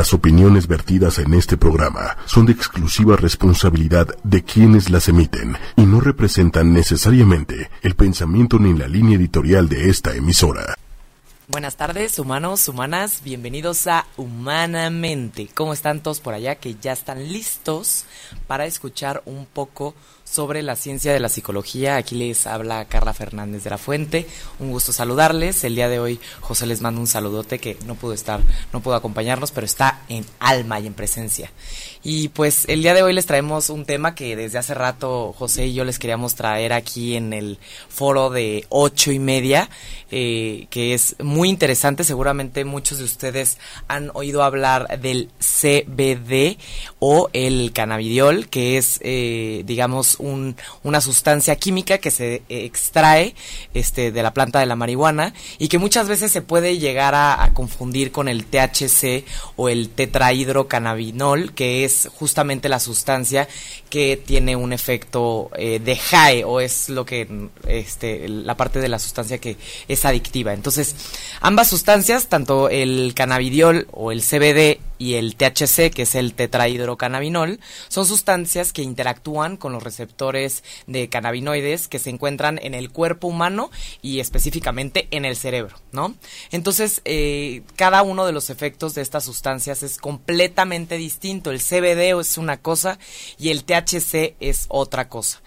Las opiniones vertidas en este programa son de exclusiva responsabilidad de quienes las emiten y no representan necesariamente el pensamiento ni la línea editorial de esta emisora. Buenas tardes, humanos, humanas, bienvenidos a Humanamente. ¿Cómo están todos por allá que ya están listos para escuchar un poco sobre la ciencia de la psicología. Aquí les habla Carla Fernández de la Fuente. Un gusto saludarles. El día de hoy José les manda un saludote que no pudo estar, no pudo acompañarnos, pero está en alma y en presencia. Y pues el día de hoy les traemos un tema que desde hace rato José y yo les queríamos traer aquí en el foro de ocho y media, eh, que es muy interesante. Seguramente muchos de ustedes han oído hablar del CBD o el cannabidiol, que es, eh, digamos, una sustancia química que se extrae este, de la planta de la marihuana y que muchas veces se puede llegar a, confundir con el THC o el tetrahidrocannabinol, que es justamente la sustancia que tiene un efecto eh, de high o es lo que este, la parte de la sustancia que es adictiva. Entonces, ambas sustancias, tanto el cannabidiol o el CBD y el THC, que es el tetrahidrocannabinol, son sustancias que interactúan con los receptores de cannabinoides que se encuentran en el cuerpo humano y específicamente en el cerebro, ¿no? Entonces, eh, cada uno de los efectos de estas sustancias es completamente distinto. El CBD es una cosa y el THC es otra cosa.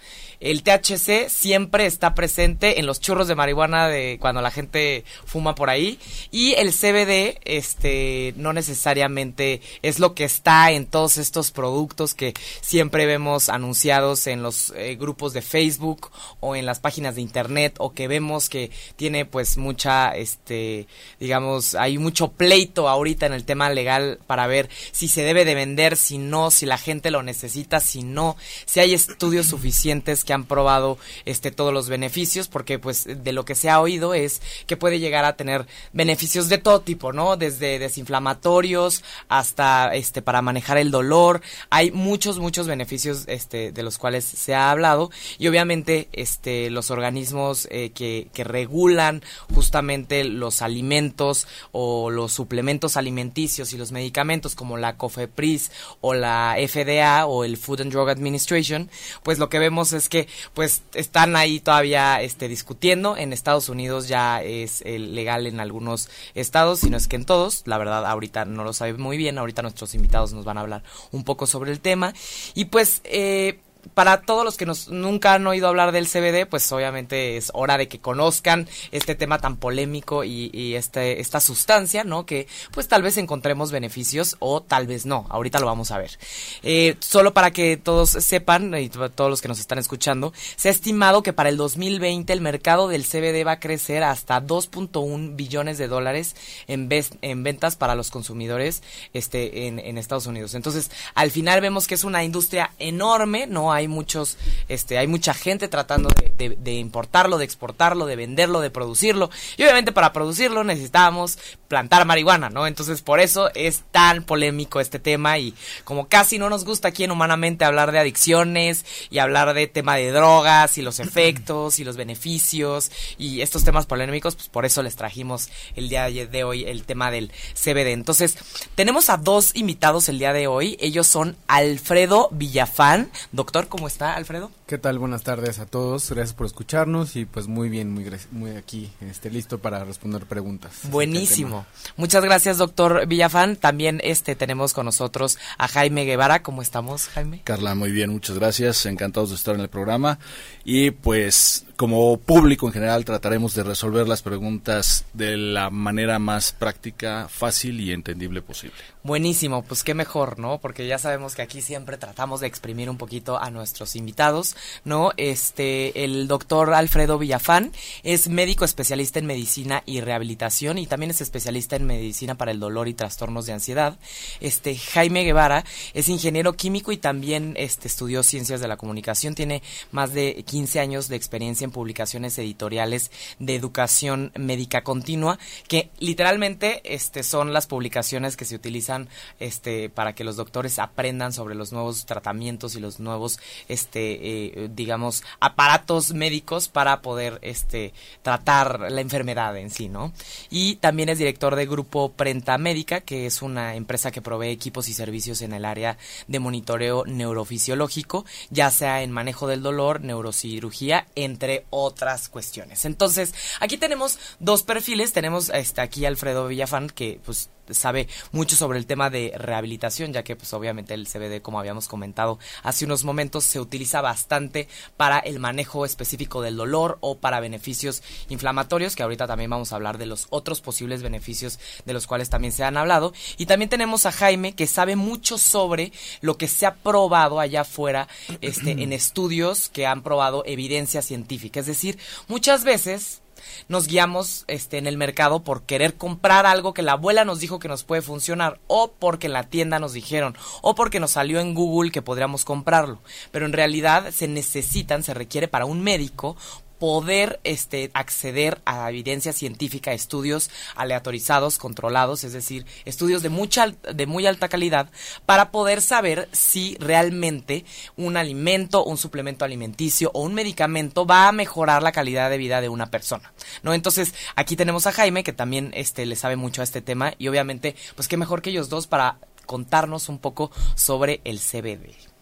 El THC siempre está presente en los churros de marihuana de cuando la gente fuma por ahí. Y el CBD este no necesariamente es lo que está en todos estos productos que siempre vemos anunciados en los eh, grupos de Facebook o en las páginas de internet o que vemos que tiene pues mucha este digamos hay mucho pleito ahorita en el tema legal para ver si se debe de vender, si no, si la gente lo necesita, si no, si hay estudios suficientes que han probado este todos los beneficios porque pues de lo que se ha oído es que puede llegar a tener beneficios de todo tipo, ¿no? Desde desinflamatorios hasta este para manejar el dolor. Hay muchos muchos beneficios este de los cuales se ha hablado y obviamente este los organismos eh, que, que regulan justamente los alimentos o los suplementos alimenticios y los medicamentos como la COFEPRIS o la FDA o el Food and Drug Administration, pues lo que vemos es que pues están ahí todavía este, discutiendo. En Estados Unidos ya es eh, legal en algunos estados, si no es que en todos. La verdad, ahorita no lo sabe muy bien. Ahorita nuestros invitados nos van a hablar un poco sobre el tema. Y pues eh, para todos los que nos, nunca han oído hablar del CBD, pues obviamente es hora de que conozcan este tema tan polémico y, este, esta sustancia, ¿no? Que pues tal vez encontremos beneficios o tal vez no. Ahorita lo vamos a ver. Eh, solo para que todos sepan y todos los que nos están escuchando, se ha estimado que para el 2020 el mercado del CBD va a crecer hasta 2.1 billones de dólares en, en ventas para los consumidores este, en, en Estados Unidos. Entonces, al final vemos que es una industria enorme, ¿no? Hay muchos, este, hay mucha gente tratando de, importarlo, de exportarlo, de venderlo, de producirlo. Y obviamente para producirlo necesitábamos plantar marihuana, ¿no? Entonces por eso es tan polémico este tema y como casi no nos gusta aquí en Humanamente hablar de adicciones y hablar de tema de drogas y los efectos y los beneficios y estos temas polémicos, pues por eso les trajimos el día de hoy el tema del CBD. Entonces, tenemos a dos invitados el día de hoy. Ellos son Alfredo Villafán, doctor ¿Cómo está, Alfredo? ¿Qué tal? Buenas tardes a todos. Gracias por escucharnos y pues muy bien, muy, muy aquí, este, listo para responder preguntas. Buenísimo. Muchas gracias, doctor Villafán. También este tenemos con nosotros a Jaime Guevara. ¿Cómo estamos, Jaime? Carla, muy bien, muchas gracias. Encantados de estar en el programa. Y pues como público en general trataremos de resolver las preguntas de la manera más práctica, fácil y entendible posible. Buenísimo, pues qué mejor, ¿no? Porque ya sabemos que aquí siempre tratamos de exprimir un poquito a nuestros invitados ¿no? Este, el doctor Alfredo Villafán es médico especialista en medicina y rehabilitación y también es especialista en medicina para el dolor y trastornos de ansiedad. Este, Jaime Guevara es ingeniero químico y también este, estudió ciencias de la comunicación. Tiene más de 15 años de experiencia en publicaciones editoriales de educación médica continua, que literalmente este, son las publicaciones que se utilizan este, para que los doctores aprendan sobre los nuevos tratamientos y los nuevos este, eh, digamos, aparatos médicos para poder este, tratar la enfermedad en sí, ¿no? Y también es director de Grupo Prenta Médica, que es una empresa que provee equipos y servicios en el área de monitoreo neurofisiológico, ya sea en manejo del dolor, neurocirugía, entre otras cuestiones. Entonces, aquí tenemos dos perfiles, tenemos este, aquí Alfredo Villafán, que pues sabe mucho sobre el tema de rehabilitación, ya que pues obviamente el CBD, como habíamos comentado hace unos momentos, se utiliza bastante para el manejo específico del dolor o para beneficios inflamatorios, que ahorita también vamos a hablar de los otros posibles beneficios de los cuales también se han hablado. Y también tenemos a Jaime, que sabe mucho sobre lo que se ha probado allá afuera este, en estudios que han probado evidencia científica. Es decir, muchas veces nos guiamos este, en el mercado por querer comprar algo que la abuela nos dijo que nos puede funcionar, o porque en la tienda nos dijeron, o porque nos salió en Google que podríamos comprarlo. Pero en realidad se necesitan, se requiere para un médico poder este, acceder a evidencia científica, estudios aleatorizados, controlados, es decir, estudios de, mucha, de muy alta calidad, para poder saber si realmente un alimento, un suplemento alimenticio o un medicamento va a mejorar la calidad de vida de una persona. ¿no? Entonces, aquí tenemos a Jaime, que también este, le sabe mucho a este tema, y obviamente, pues qué mejor que ellos dos para contarnos un poco sobre el CBD.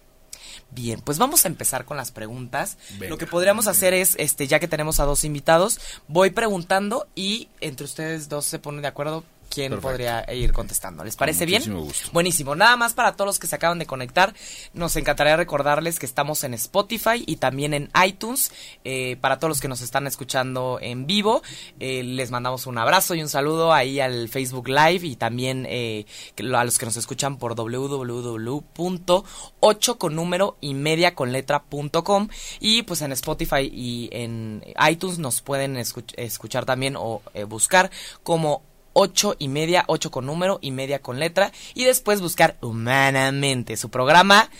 Bien, pues vamos a empezar con las preguntas. Lo que podríamos hacer es, este, ya que tenemos a dos invitados, voy preguntando y entre ustedes dos se ponen de acuerdo quién podría ir contestando. ¿Les parece bien? Buenísimo. Nada más para todos los que se acaban de conectar, nos encantaría recordarles que estamos en Spotify y también en iTunes. Eh, para todos los que nos están escuchando en vivo, eh, les mandamos un abrazo y un saludo ahí al Facebook Live y también eh, a los que nos escuchan por www.8 con número y media con letra.com y pues en Spotify y en iTunes nos pueden escuchar también o buscar como ocho y media, ocho con número y media con letra, y después buscar Humanamente, su programa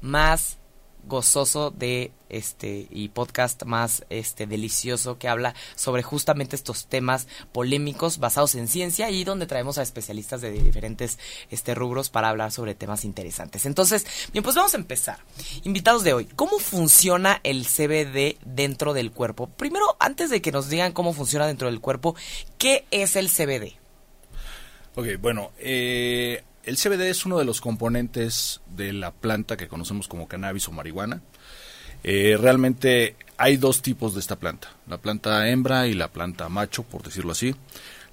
más gozoso de este y podcast más este delicioso que habla sobre justamente estos temas polémicos basados en ciencia y donde traemos a especialistas de diferentes este rubros para hablar sobre temas interesantes. Entonces, bien, pues vamos a empezar. Invitados de hoy, ¿cómo funciona el CBD dentro del cuerpo? Primero, antes de que nos digan cómo funciona dentro del cuerpo, ¿qué es el CBD? Ok, bueno, eh, el CBD es uno de los componentes de la planta que conocemos como cannabis o marihuana. Eh, realmente hay dos tipos de esta planta, la planta hembra y la planta macho, por decirlo así.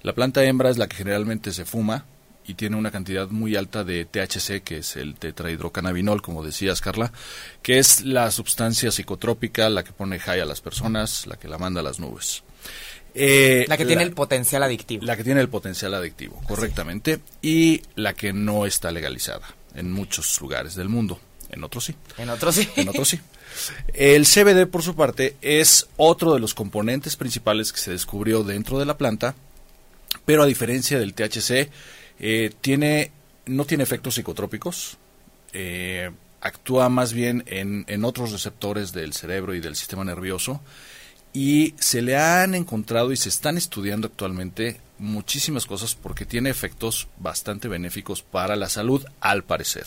La planta hembra es la que generalmente se fuma y tiene una cantidad muy alta de THC, que es el tetrahidrocannabinol, como decías, Carla, que es la sustancia psicotrópica, la que pone high a las personas, la que la manda a las nubes. Eh, la que tiene el potencial adictivo. La que tiene el potencial adictivo, correctamente. Y la que no está legalizada en muchos lugares del mundo. En otros sí. En otros sí. En otros sí. El CBD, por su parte, es otro de los componentes principales que se descubrió dentro de la planta, pero a diferencia del THC, eh, tiene, no tiene efectos psicotrópicos, eh, actúa más bien en, en otros receptores del cerebro y del sistema nervioso, y se le han encontrado y se están estudiando actualmente muchísimas cosas porque tiene efectos bastante benéficos para la salud al parecer.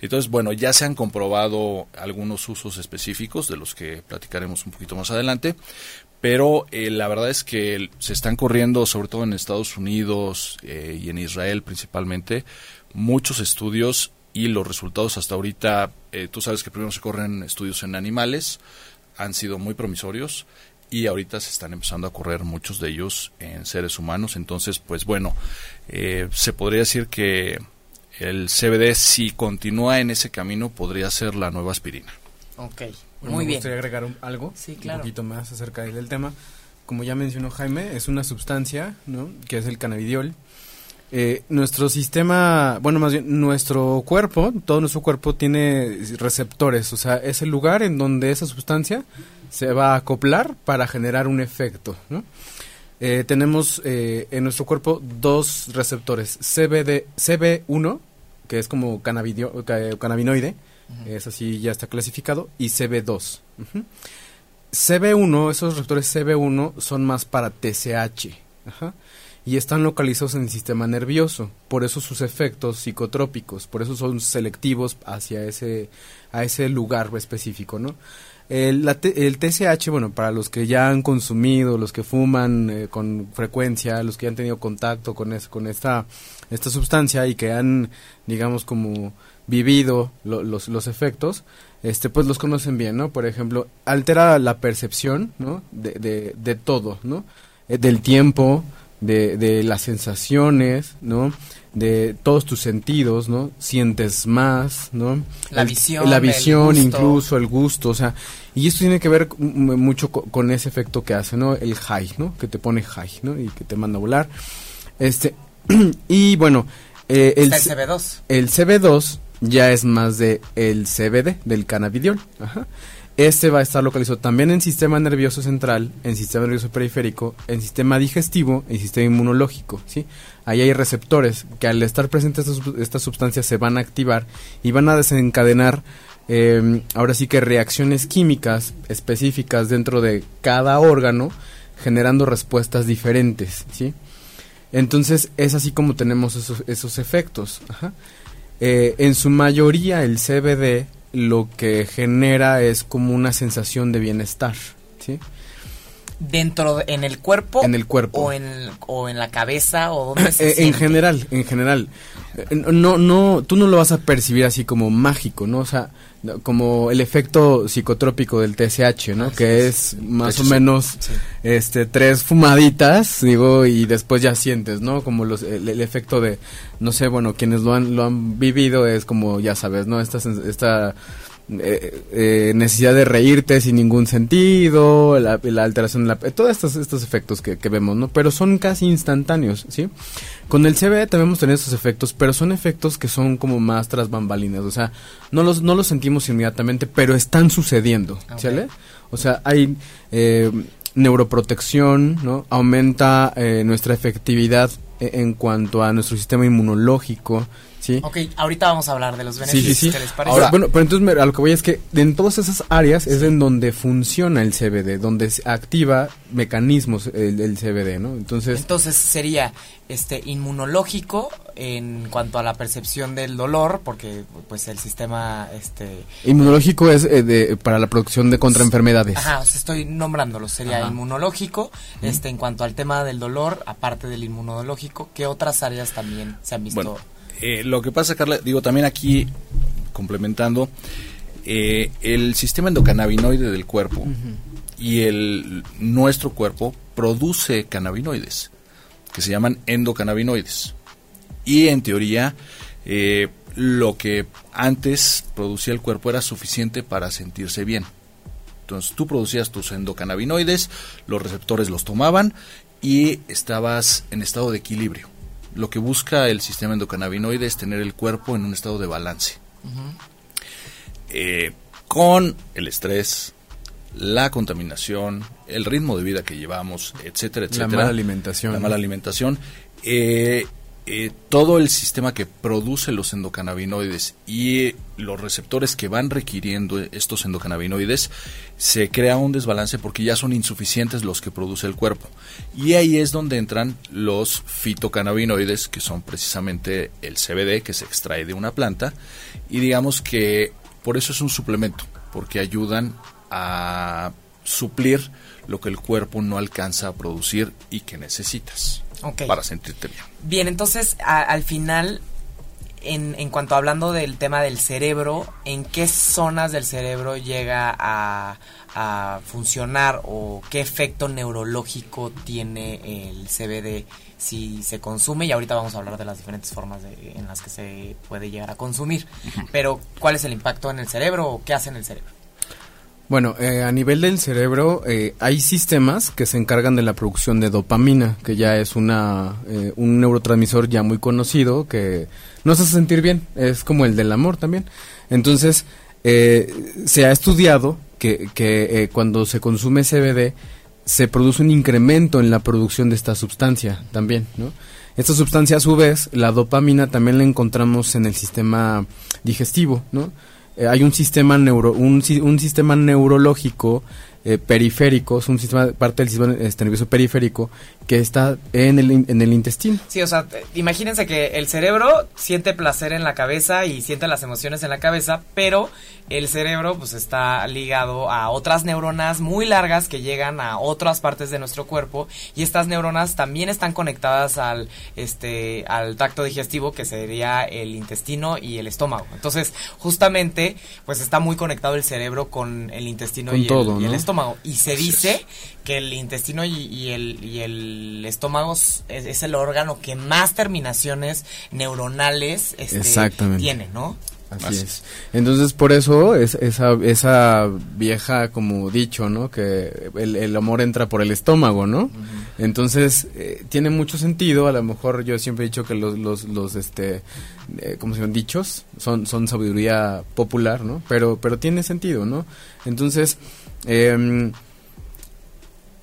Entonces, bueno, ya se han comprobado algunos usos específicos de los que platicaremos un poquito más adelante, pero eh, la verdad es que se están corriendo, sobre todo en Estados Unidos eh, y en Israel principalmente, muchos estudios y los resultados hasta ahorita, eh, tú sabes que primero se corren estudios en animales, han sido muy promisorios y ahorita se están empezando a correr muchos de ellos en seres humanos. Entonces, pues bueno, eh, se podría decir que el CBD, si continúa en ese camino, podría ser la nueva aspirina. Ok, muy me bien. gustaría agregar algo, sí, claro. un poquito más acerca del tema. Como ya mencionó Jaime, es una sustancia, ¿no? Que es el cannabidiol. Eh, nuestro sistema, bueno, más bien, nuestro cuerpo, todo nuestro cuerpo tiene receptores, o sea, es el lugar en donde esa sustancia se va a acoplar para generar un efecto. Eh, tenemos eh, en nuestro cuerpo dos receptores, CBD, CB1, que es como cannabinoide, es así, ya está clasificado, y CB2. CB1, esos receptores CB1 son más para TSH. y están localizados en el sistema nervioso, por eso sus efectos psicotrópicos, por eso son selectivos hacia ese, a ese lugar específico, ¿no? El, el, TSH, bueno, para los que ya han consumido, los que fuman eh, con frecuencia, los que han tenido contacto con, es, con esta, esta sustancia y que han, digamos, como vivido los, los efectos, este, pues los conocen bien, ¿no? Por ejemplo, altera la percepción, ¿no? De, de, de todo, ¿no? Eh, del tiempo, de, de las sensaciones, ¿no? De todos tus sentidos, ¿no? Sientes más, ¿no? La visión. La visión, incluso el gusto, o sea, y esto tiene que ver mucho con, ese efecto que hace, ¿no? El high, ¿no? Que te pone high, ¿no? Y que te manda a volar. Este, y bueno, eh, el, el CB2. El CB2 ya es más de el CBD, del cannabidiol. Ajá. Este va a estar localizado también en sistema nervioso central, en sistema nervioso periférico, en sistema digestivo y sistema inmunológico, ¿sí? Ahí hay receptores que al estar presentes estas, sustancias se van a activar y van a desencadenar em, ahora sí que reacciones químicas específicas dentro de cada órgano generando respuestas diferentes, ¿sí? Entonces es así como tenemos esos, efectos. Eh, en su mayoría el CBD lo que genera es como una sensación de bienestar, ¿sí? dentro en el cuerpo en el cuerpo. O en o en la cabeza o donde se eh, en general en general. Eh, no no tú no lo vas a percibir así como mágico no o sea como el efecto psicotrópico del TSH no que es, más o menos este tres fumaditas digo y después ya sientes no como los el, el, efecto de no sé bueno quienes lo han lo han vivido es como ya sabes no esta esta eh, eh, necesidad de reírte sin ningún sentido, la, alteración de la... Todos estos, estos efectos que, vemos, ¿no? Pero son casi instantáneos, ¿sí? Con el CBD también tenemos esos efectos, pero son efectos que son como más tras bambalinas, o sea, no los, no los sentimos inmediatamente, pero están sucediendo, ¿sale? O sea, hay... Eh, neuroprotección, ¿no? Aumenta eh, nuestra efectividad en cuanto a nuestro sistema inmunológico, ¿sí? Ok, ahorita vamos a hablar de los beneficios, sí, sí, les parece? Ahora, bueno, pero entonces a lo que voy es que en todas esas áreas es en donde funciona el CBD, donde se activa mecanismos el, el CBD, ¿no? Entonces... Entonces sería este inmunológico en cuanto a la percepción del dolor porque pues el sistema este inmunológico es eh, de, para la producción de contraenfermedades ajá o sea, estoy nombrándolo sería inmunológico este en cuanto al tema del dolor aparte del inmunológico qué otras áreas también se han visto bueno, eh, lo que pasa Carla digo también aquí complementando eh, el sistema endocannabinoide del cuerpo y el nuestro cuerpo produce cannabinoides que se llaman endocannabinoides. Y en teoría, eh, lo que antes producía el cuerpo era suficiente para sentirse bien. Entonces tú producías tus endocannabinoides, los receptores los tomaban y estabas en estado de equilibrio. Lo que busca el sistema endocannabinoide es tener el cuerpo en un estado de balance. Eh, con el estrés, la contaminación, el ritmo de vida que llevamos, etcétera, etcétera. La mala alimentación. La mala alimentación. Eh, eh, todo el sistema que produce los endocannabinoides y los receptores que van requiriendo estos endocannabinoides, se crea un desbalance porque ya son insuficientes los que produce el cuerpo. Y ahí es donde entran los fitocannabinoides, que son precisamente el CBD, que se extrae de una planta, y digamos que por eso es un suplemento, porque ayudan a suplir lo que el cuerpo no alcanza a producir y que necesitas para sentirte bien. Bien, entonces al final, en, en cuanto hablando del tema del cerebro, ¿en qué zonas del cerebro llega a, a funcionar o qué efecto neurológico tiene el CBD si se consume y ahorita vamos a hablar de las diferentes formas en las que se puede llegar a consumir. Pero ¿cuál es el impacto en el cerebro o qué hace en el cerebro? Bueno, eh, a nivel del cerebro eh, hay sistemas que se encargan de la producción de dopamina, que ya es una eh, un neurotransmisor ya muy conocido que nos hace sentir bien, es como el del amor también. Entonces, se ha estudiado que, que cuando se consume CBD se produce un incremento en la producción de esta sustancia también, ¿no? Esta sustancia a su vez, la dopamina también la encontramos en el sistema digestivo, ¿no? Eh, hay un sistema neuro un, un sistema neurológico eh, periféricos, un sistema, parte del sistema este, nervioso periférico que está en el, en el intestino. Sí, o sea, imagínense que el cerebro siente placer en la cabeza y siente las emociones en la cabeza, pero el cerebro pues está ligado a otras neuronas muy largas que llegan a otras partes de nuestro cuerpo y estas neuronas también están conectadas al este al tracto digestivo que sería el intestino y el estómago. Entonces, justamente pues está muy conectado el cerebro con el intestino Con y, el- estómago y se dice que el intestino y, y el, y el estómago es, es el órgano que más terminaciones neuronales este, Exactamente. tiene, ¿no? Así, Así es. Entonces, por eso es esa, esa vieja como dicho, ¿no? Que el, el amor entra por el estómago, ¿no? Entonces, eh, tiene mucho sentido. A lo mejor yo siempre he dicho que los, los, los este, eh, ¿cómo se llaman? Dichos son, son sabiduría popular, ¿no? Pero, pero tiene sentido, ¿no? Entonces, em, e-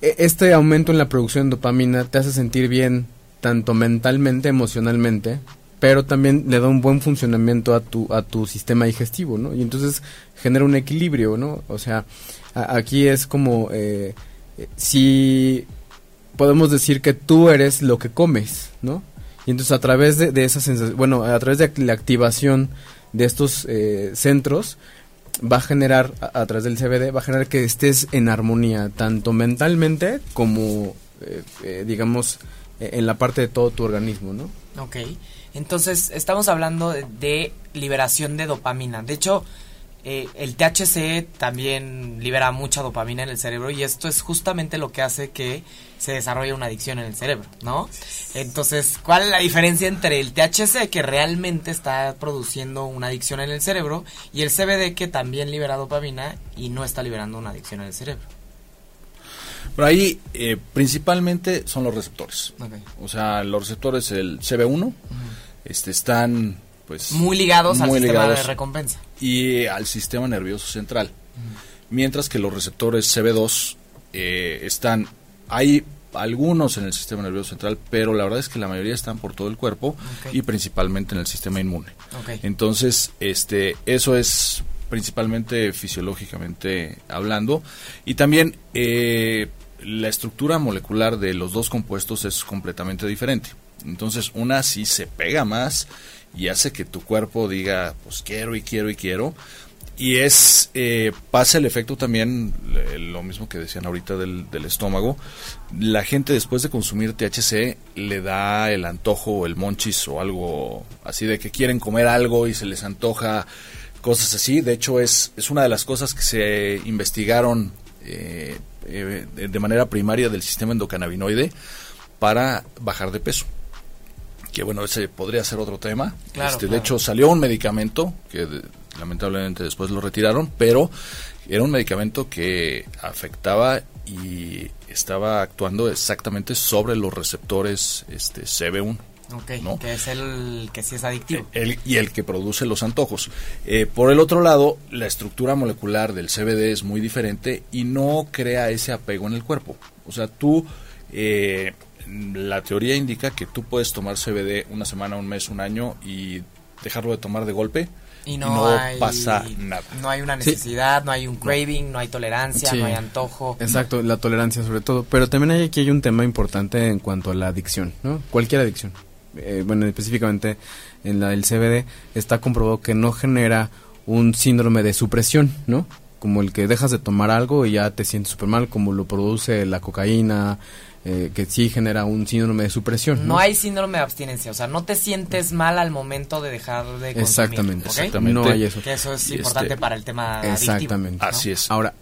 este aumento en la producción de dopamina te hace sentir bien tanto mentalmente, emocionalmente, pero también le da un buen funcionamiento a tu a tu sistema digestivo, ¿no? Y entonces genera un equilibrio, ¿no? O sea, aquí es como eh, eh, si podemos decir que tú eres lo que comes, ¿no? Y entonces a través de, de esa sensación, bueno, a través de la activación de estos eh, centros, va a generar, a, través del CBD, va a generar que estés en armonía, tanto mentalmente como, eh, eh, digamos, eh, en la parte de todo tu organismo, ¿no? Ok. Entonces, estamos hablando de liberación de dopamina. De hecho, eh, el THC también libera mucha dopamina en el cerebro y esto es justamente lo que hace que se desarrolle una adicción en el cerebro, ¿no? Entonces, ¿cuál es la diferencia entre el THC que realmente está produciendo una adicción en el cerebro y el CBD que también libera dopamina y no está liberando una adicción en el cerebro? Pero ahí eh, principalmente son los receptores. O sea, los receptores, el CB1, este, están pues Muy ligados al sistema de recompensa. y al sistema nervioso central. Mientras que los receptores CB2 eh, están, hay algunos en el sistema nervioso central, pero la verdad es que la mayoría están por todo el cuerpo y principalmente en el sistema inmune. Entonces, este, eso es principalmente fisiológicamente hablando. Y también eh, la estructura molecular de los dos compuestos es completamente diferente. Entonces, una sí se pega más y hace que tu cuerpo diga, pues quiero y quiero y quiero. Y es, eh, pasa el efecto también, eh, lo mismo que decían ahorita del, del estómago. La gente después de consumir THC le da el antojo o el monchis o algo así de que quieren comer algo y se les antoja cosas así. De hecho, es, es una de las cosas que se investigaron eh, eh, de de manera primaria del sistema endocannabinoide para bajar de peso. Que bueno, ese podría ser otro tema. Claro, Este, claro. De hecho, salió un medicamento que de- lamentablemente después lo retiraron, pero era un medicamento que afectaba y estaba actuando exactamente sobre los receptores este, CB1. Ok, ¿no? que es el que sí es adictivo. El- y el que produce los antojos. Eh, por el otro lado, la estructura molecular del CBD es muy diferente y no crea ese apego en el cuerpo. O sea, tú, eh, la teoría indica que tú puedes tomar CBD una semana, un mes, un año y dejarlo de tomar de golpe y no, no hay, pasa nada. No hay una Sí. necesidad, no hay un craving, no hay tolerancia, Sí. no hay antojo. Exacto, la tolerancia sobre todo. Pero también hay, aquí hay un tema importante en cuanto a la adicción, ¿no? Cualquier adicción. Eh, bueno, específicamente en la del CBD está comprobado que no genera un síndrome de supresión, ¿no? Como el que dejas de tomar algo y ya te sientes súper mal, como lo produce la cocaína, eh, que sí genera un síndrome de supresión. No hay síndrome de abstinencia, o sea, no te sientes mal al momento de dejar de consumir. Exactamente, ¿ok? exactamente. No hay eso. Que eso es Y importante este- para el tema adictivo. Exactamente. ¿no? Así es. Ahora,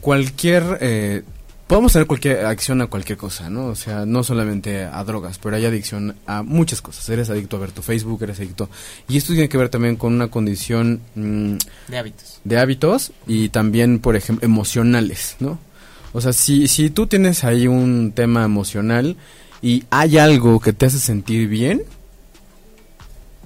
cualquier... Eh, podemos tener cualquier adicción a cualquier cosa, ¿no? O sea, no solamente a drogas, pero hay adicción a muchas cosas. Eres adicto a ver tu Facebook, eres adicto... Y esto tiene que ver también con una condición mm, De hábitos. de hábitos y también, por ejemplo, emocionales, ¿no? O sea, si, si tú tienes ahí un tema emocional y hay algo que te hace sentir bien,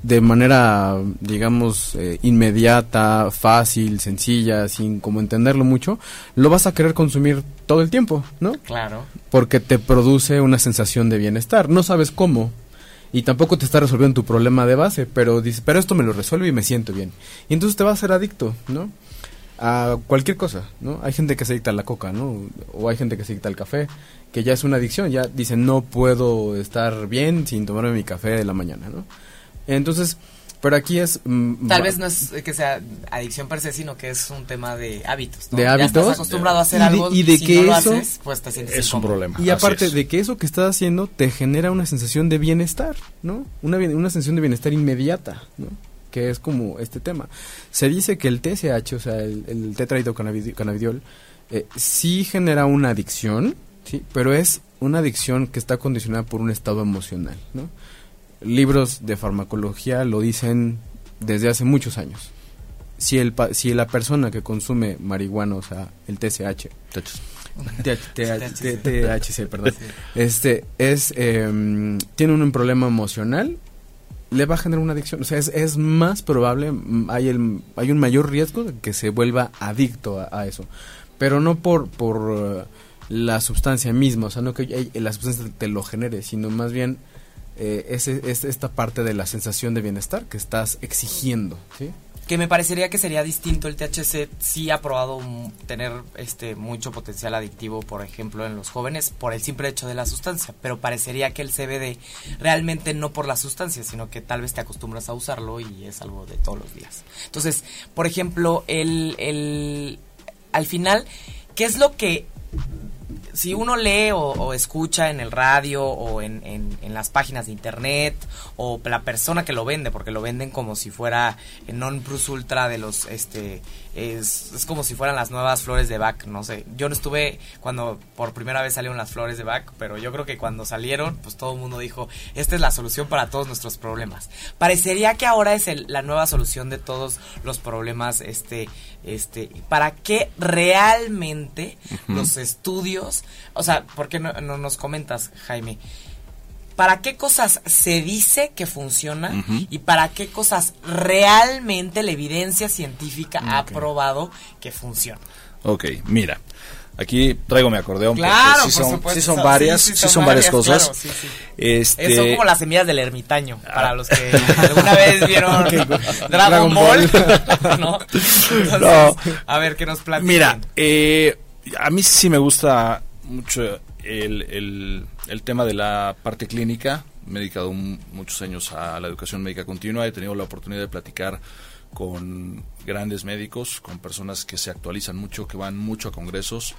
de manera, digamos, eh, inmediata, fácil, sencilla, sin como entenderlo mucho, lo vas a querer consumir todo el tiempo, ¿no? Claro. Porque te produce una sensación de bienestar. No sabes cómo. Y tampoco te está resolviendo tu problema de base, pero dices, pero esto me lo resuelve y me siento bien. Y entonces te vas a ser adicto, ¿no? A cualquier cosa, ¿no? Hay gente que se adicta a la coca, ¿no? O hay gente que se adicta al café, que ya es una adicción, ya dicen no puedo estar bien sin tomarme mi café de la mañana, ¿no? Entonces, pero aquí es... mm, Tal vez no es que sea adicción per se, sino que es un tema de hábitos. De hábitos. Ya estás acostumbrado a hacer algo y de si que no lo haces, pues te sientes Es un problema. Y aparte de que eso que estás haciendo te genera una sensación de bienestar, ¿no? Una, una sensación de bienestar inmediata, ¿no? Que es como este tema. Se dice que el TSH, o sea, el, el tetrahidrocannabidiol, eh, sí genera una adicción, ¿sí? Pero es una adicción que está condicionada por un estado emocional, ¿no? libros de farmacología lo dicen desde hace muchos años. Si, el, si la persona que consume marihuana, o sea, el TSH, THC, perdón, este, es, em, tiene un problema emocional, le va a generar una adicción. O sea, es, es más probable, hay, el, hay un mayor riesgo de que se vuelva adicto a, eso. Pero no por, por uh, la sustancia misma, o sea, no que la sustancia te lo genere, sino más bien eh, es, esta parte de la sensación de bienestar que estás exigiendo, ¿sí? Que me parecería que sería distinto el THC sí ha probado tener este mucho potencial adictivo, por ejemplo, en los jóvenes por el simple hecho de la sustancia, pero parecería que el CBD realmente no por la sustancia, sino que tal vez te acostumbras a usarlo y es algo de todos los días. Entonces, por ejemplo, el, el al final, ¿qué es lo que si uno lee o, escucha en el radio o en, en, las páginas de internet o la persona que lo vende, porque lo venden como si fuera el non plus ultra de los este es, es, como si fueran las nuevas flores de Bach, no sé. Yo no estuve cuando por primera vez salieron las flores de Bach, pero yo creo que cuando salieron, pues todo el mundo dijo, esta es la solución para todos nuestros problemas. Parecería que ahora es la nueva solución de todos los problemas, este, este, para que realmente los estudios, o sea, ¿por qué no, nos comentas, Jaime? para qué cosas se dice que funciona y para qué cosas realmente la evidencia científica ha probado que funciona. Ok, mira. Aquí traigo mi acordeón claro, porque sí son, sí son varias, sí, son, varias, cosas. este... Son como las semillas del ermitaño, para los que alguna vez vieron Dragon, Ball. ¿no? A ver, ¿qué nos plantean? Mira, eh, a mí sí me gusta mucho el, el, tema de la parte clínica. Me he dedicado muchos años a la educación médica continua. He tenido la oportunidad de platicar con grandes médicos, con personas que se actualizan mucho, que van mucho a congresos.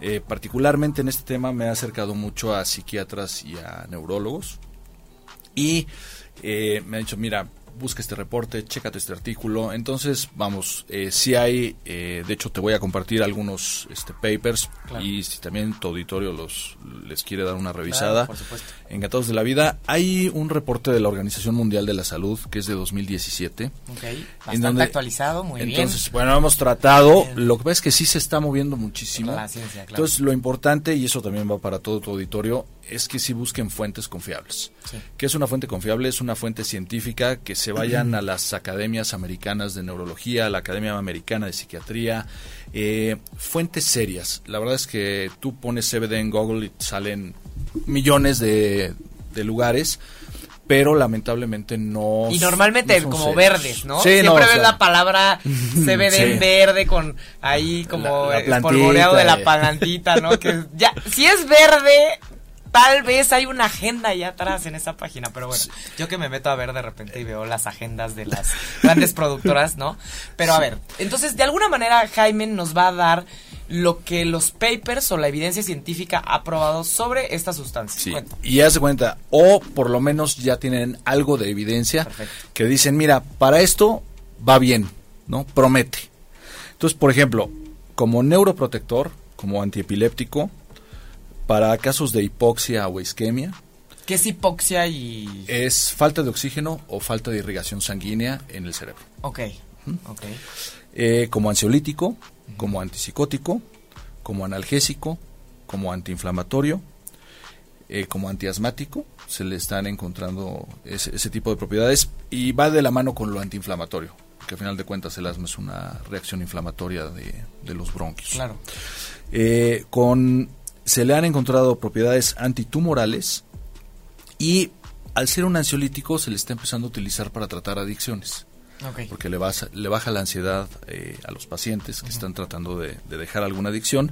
Eh, particularmente en este tema me he acercado mucho a psiquiatras y a neurólogos. Y eh, me han dicho, mira, busca este reporte, chécate este artículo. Entonces, vamos, eh, si hay, eh, de hecho te voy a compartir algunos este, papers y si también tu auditorio los les quiere dar una revisada. por supuesto. Encantados de la vida. Hay un reporte de la Organización Mundial de la Salud que es de 2017. Ok, bastante actualizado, muy bien. Entonces, bueno, hemos tratado, lo que pasa es que sí se está moviendo muchísimo. La ciencia, claro. Entonces, lo importante, y eso también va para todo tu auditorio, es que si busquen fuentes confiables. ¿Qué es una fuente confiable? Es una fuente científica que se vayan a las academias americanas de neurología, a la Academia Americana de Psiquiatría, eh, fuentes serias. La verdad es que tú pones CBD en Google y salen millones de, lugares pero lamentablemente no. Y normalmente como verdes, ¿no? Siempre ves la palabra CBD en verde con ahí como el polvoreado de la pagantita, ¿no? que ya, si es verde, tal vez hay una agenda allá atrás en esa página, pero bueno, yo que me meto a ver de repente y veo las agendas de las grandes productoras, ¿no? Pero a ver, entonces de alguna manera Jaime nos va a dar lo que los papers o la evidencia científica ha probado sobre esta sustancia. Sí, y haz de cuenta, o por lo menos ya tienen algo de evidencia que dicen, mira, para esto va bien, ¿no? Promete. Entonces, por ejemplo, como neuroprotector, como antiepiléptico, para casos de hipoxia o isquemia. ¿Qué es hipoxia y...? Es falta de oxígeno o falta de irrigación sanguínea en el cerebro. Ok, eh, como ansiolítico, como antipsicótico, como analgésico, como antiinflamatorio, eh, como antiasmático, se le están encontrando ese, tipo de propiedades y va de la mano con lo antiinflamatorio, que al final de cuentas el asma es una reacción inflamatoria de, los bronquios. Claro. Eh, con se le han encontrado propiedades antitumorales y al ser un ansiolítico se le está empezando a utilizar para tratar adicciones. Ok. porque le, baja, le baja la ansiedad eh, a los pacientes que están tratando de, de dejar alguna adicción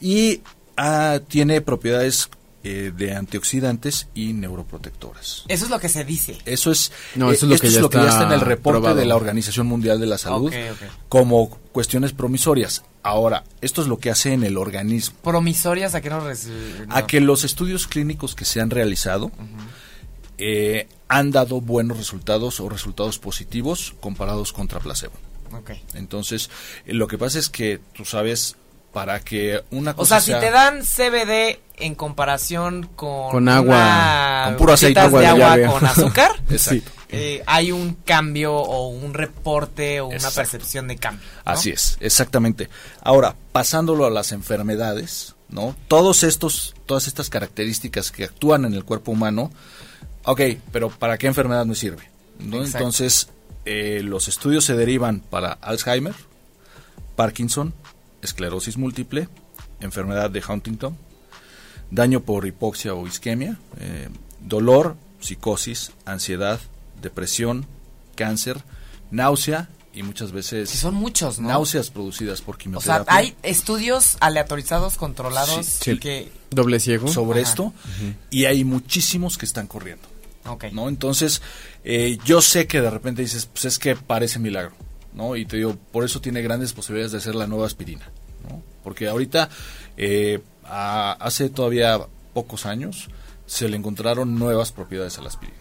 y ah, tiene propiedades eh, de antioxidantes y neuroprotectoras. Eso es lo que se dice. Eso es, No, eh, eso es lo esto que ya ya está en el reporte probado. de la Organización Mundial de la Salud como cuestiones promisorias. Ahora, esto es lo que hace en el organismo. Promisorias, ¿a qué nos reci- A no. que los estudios clínicos que se han realizado eh, han dado buenos resultados o resultados positivos comparados contra placebo. Ok. Entonces, eh, lo que pasa es que tú sabes, para que una O cosa sea, si te dan CBD en comparación con... Con agua, una con puro aceite, agua de de agua llave. con azúcar, Exacto. Eh, hay un cambio o un reporte o una Exacto. percepción de cambio. ¿no? Así es, exactamente. Ahora, pasándolo a las enfermedades, ¿no? Todos estos, todas estas características que actúan en el cuerpo humano, ok, pero ¿para qué enfermedad me sirve? ¿No? Exacto. Entonces, eh, los estudios se derivan para Alzheimer, Parkinson, esclerosis múltiple, enfermedad de Huntington, daño por hipoxia o isquemia, eh, dolor, psicosis, ansiedad, depresión, cáncer, náusea y muchas veces Sí, son muchos, ¿no? náuseas producidas por O quimioterapia. sea, hay estudios aleatorizados, controlados, Sí. que... Doble ciego. sobre Ajá. esto y hay muchísimos que están corriendo, Ok. ¿no? Entonces, eh, yo sé que de repente dices, pues es que parece milagro, ¿no? Y te digo, por eso tiene grandes posibilidades de ser la nueva aspirina, ¿no? Porque ahorita, eh, a- hace todavía pocos años, se le encontraron nuevas propiedades a la aspirina.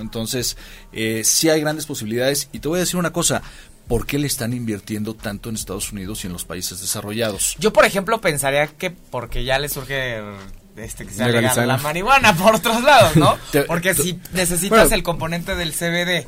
Entonces, eh, sí hay grandes posibilidades y te voy a decir una cosa, ¿por qué le están invirtiendo tanto en Estados Unidos y en los países desarrollados? Yo, por ejemplo, pensaría que porque ya le surge este que sea legal la marihuana por otros lados, ¿no? Porque si necesitas Bueno. el componente del CBD,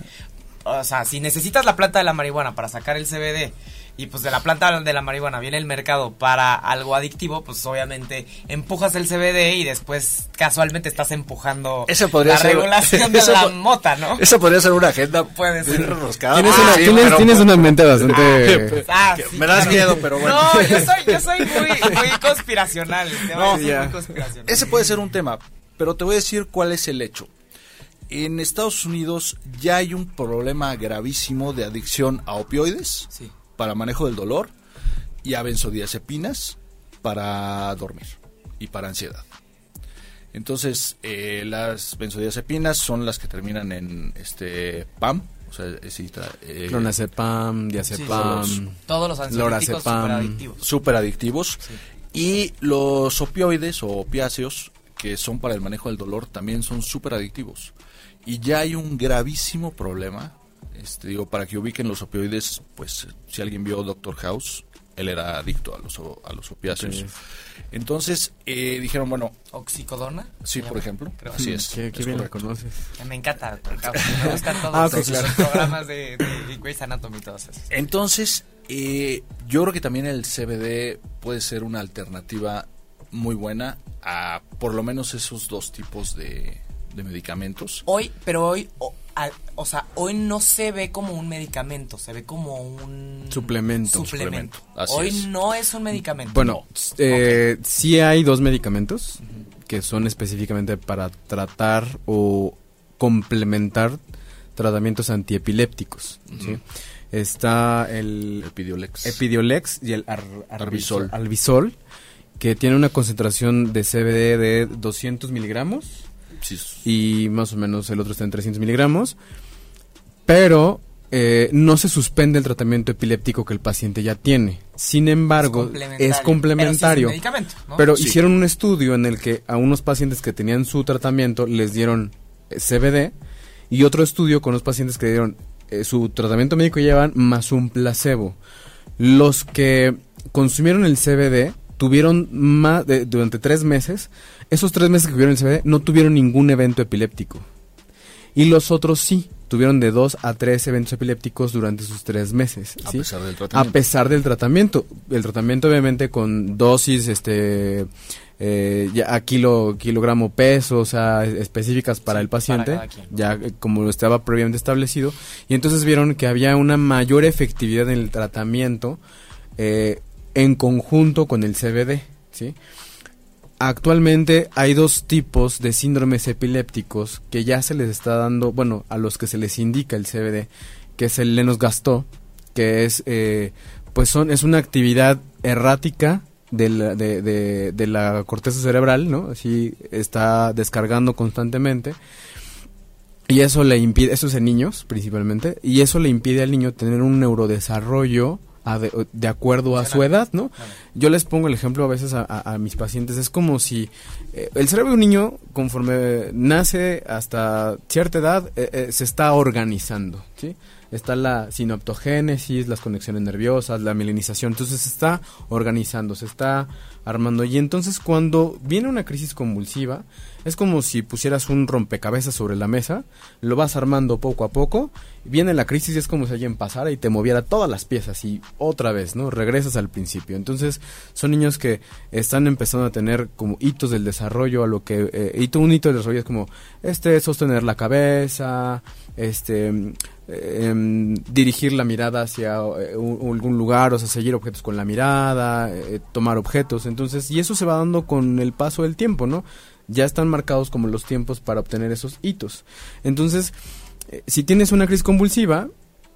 o sea, si necesitas la planta de la marihuana para sacar el CBD y pues de la planta de la marihuana viene el mercado para algo adictivo, pues obviamente empujas el CBD y después casualmente estás empujando Esa podría la ser- regulación de esa la po- mota, ¿no? Esa podría ser una agenda Puede ser. enroscada. Tienes, Ah, una, sí, tienes, pero- tienes una mente bastante... Ah, sí, me das claro. miedo, pero bueno. No, yo soy, yo soy muy, muy conspiracional. No, muy conspiracional. Ese puede ser un tema, pero te voy a decir cuál es el hecho. En Estados Unidos ya hay un problema gravísimo de adicción a opioides Sí. Para manejo del dolor y a benzodiazepinas para dormir y para ansiedad. Entonces, eh, las benzodiazepinas son las que terminan en este PAM, o sea, es, eh, Clonazepam, diazepam. Sí, Todos los ansiolíticos superadictivos. súper adictivos. Y los opioides o opiáceos, que son para el manejo del dolor, también son súper adictivos. Y ya hay un gravísimo problema. Este, digo, para que ubiquen los opioides, pues si alguien vio Doctor House, él era adicto a los, o- a los opiáceos. Entonces eh, dijeron, bueno, Oxicodona. sí, por ejemplo, Creo. así es. Qué, qué es bien la conoces. Me encanta Doctor House. Me gustan todos Ah, ok, los claro. programas de, de Grey's Anatomy y todos esos. Entonces, eh, yo creo que también el CBD puede ser una alternativa muy buena a por lo menos esos dos tipos de, de medicamentos. Hoy, pero hoy, o sea, hoy no se ve como un medicamento, se ve como un Suplemento. suplemento. Suplemento, así Hoy es. no es un medicamento. Bueno, eh, sí hay dos medicamentos que son específicamente para tratar o complementar tratamientos antiepilépticos. ¿sí? Está el Epidiolex. Epidiolex y el ar- Arbisol. Arbisol, que tiene una concentración de CBD de 200 miligramos Sí, y más o menos el otro está en 300 miligramos, pero eh, no se suspende el tratamiento epiléptico que el paciente ya tiene. Sin embargo, es complementario. Pero sí es un medicamento, ¿no? Pero Sí. hicieron un estudio en el que a unos pacientes que tenían su tratamiento les dieron eh, CBD y otro estudio con los pacientes que dieron eh, su tratamiento médico llevan más un placebo. Los que consumieron el CBD tuvieron más de- durante tres meses, esos tres meses que tuvieron el CBD no tuvieron ningún evento epiléptico. Y los otros sí, tuvieron de dos a tres eventos epilépticos durante sus tres meses. a pesar del A tratamiento. pesar del tratamiento. El tratamiento obviamente con dosis, este, eh, ya a kilo, kilogramo peso, o sea, es- específicas para Sí, el paciente, para ya como estaba previamente establecido. Y entonces vieron que había una mayor efectividad en el tratamiento eh, en conjunto con el CBD, ¿sí? Actualmente hay dos tipos de síndromes epilépticos que ya se les está dando, bueno, a los que se les indica el CBD, que es el Lenos Gastó, que es, eh, pues son, es una actividad errática de la, de, de, de la corteza cerebral, ¿no? Así está descargando constantemente. Y eso le impide, eso es en niños principalmente, y eso le impide al niño tener un neurodesarrollo de, de, acuerdo a su edad, ¿no? Yo les pongo el ejemplo a veces a, mis pacientes, es como si eh, el cerebro de un niño, conforme nace hasta cierta edad, eh, eh, se está organizando, ¿sí? Está la sinoptogénesis, las conexiones nerviosas, la mielinización, entonces se está organizando, se está armando. Y entonces cuando viene una crisis convulsiva, es como si pusieras un rompecabezas sobre la mesa, lo vas armando poco a poco, viene la crisis y es como si alguien pasara y te moviera todas las piezas y otra vez, ¿no? Regresas al principio. Entonces son niños que están empezando a tener como hitos del desarrollo, a lo que eh, hito, un hito del desarrollo es como este sostener la cabeza, este eh, dirigir la mirada hacia eh, algún lugar, o sea, seguir objetos con la mirada, eh, tomar objetos, entonces, y eso se va dando con el paso del tiempo, ¿no? Ya están marcados como los tiempos para obtener esos hitos. Entonces, eh, si tienes una crisis convulsiva,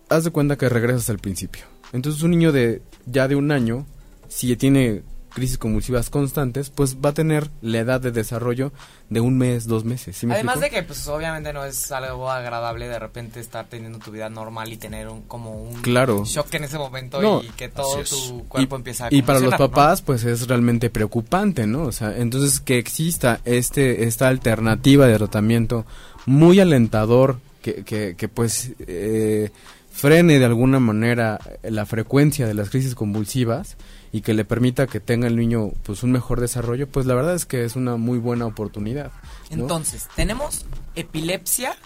haz de cuenta que regresas al principio. Entonces, un niño de ya de un año, si tiene crisis convulsivas constantes, pues va a tener la edad de desarrollo de un mes, dos meses. ¿sí Además explico? de que, pues, obviamente no es algo agradable de repente estar teniendo tu vida normal y tener un, como un claro. shock en ese momento No, y que todo tu cuerpo y, empieza a y para los papás pues es realmente preocupante no o sea entonces que exista este esta alternativa de tratamiento muy alentador que, que, que pues eh, frene de alguna manera la frecuencia de las crisis convulsivas y que le permita que tenga el niño pues un mejor desarrollo pues la verdad es que es una muy buena oportunidad ¿no? Entonces, tenemos epilepsia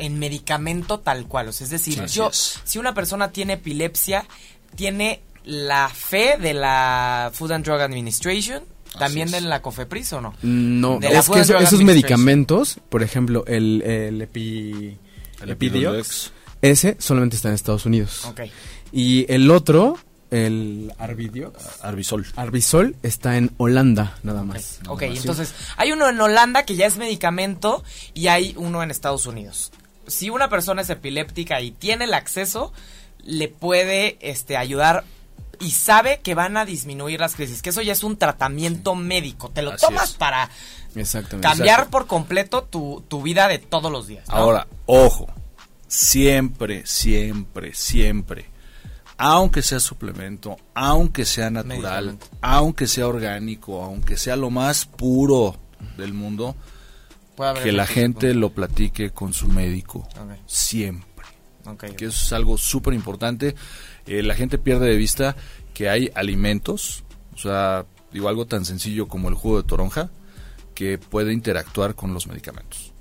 en medicamento tal cual. O sea, es decir, Así yo, es. si una persona tiene epilepsia, tiene la fe de la Food and Drug Administration, también de la COFEPRIS o no? No, De es que eso- esos medicamentos, por ejemplo, el, el, epi, El Epidiox, ese solamente está en Estados Unidos. Y el otro, el Arvidiox, Arbisol. Arbisol, está en Holanda, nada más. Ok, entonces hay uno en Holanda que ya es medicamento y hay uno en Estados Unidos. Si una persona es epiléptica y tiene el acceso, le puede este, ayudar y sabe que van a disminuir las crisis, que eso ya es un tratamiento médico. Te lo Así tomas es. para cambiar Exacto. por completo tu, tu vida de todos los días. ¿no? Ahora, ojo, siempre, siempre, siempre, aunque sea suplemento, aunque sea natural, aunque sea orgánico, aunque sea lo más puro del mundo, que la gente lo platique con su médico, siempre. Que eso es algo súper importante. Eh, la gente pierde de vista que hay alimentos, o sea, digo algo tan sencillo como el jugo de toronja, que puede interactuar con los medicamentos.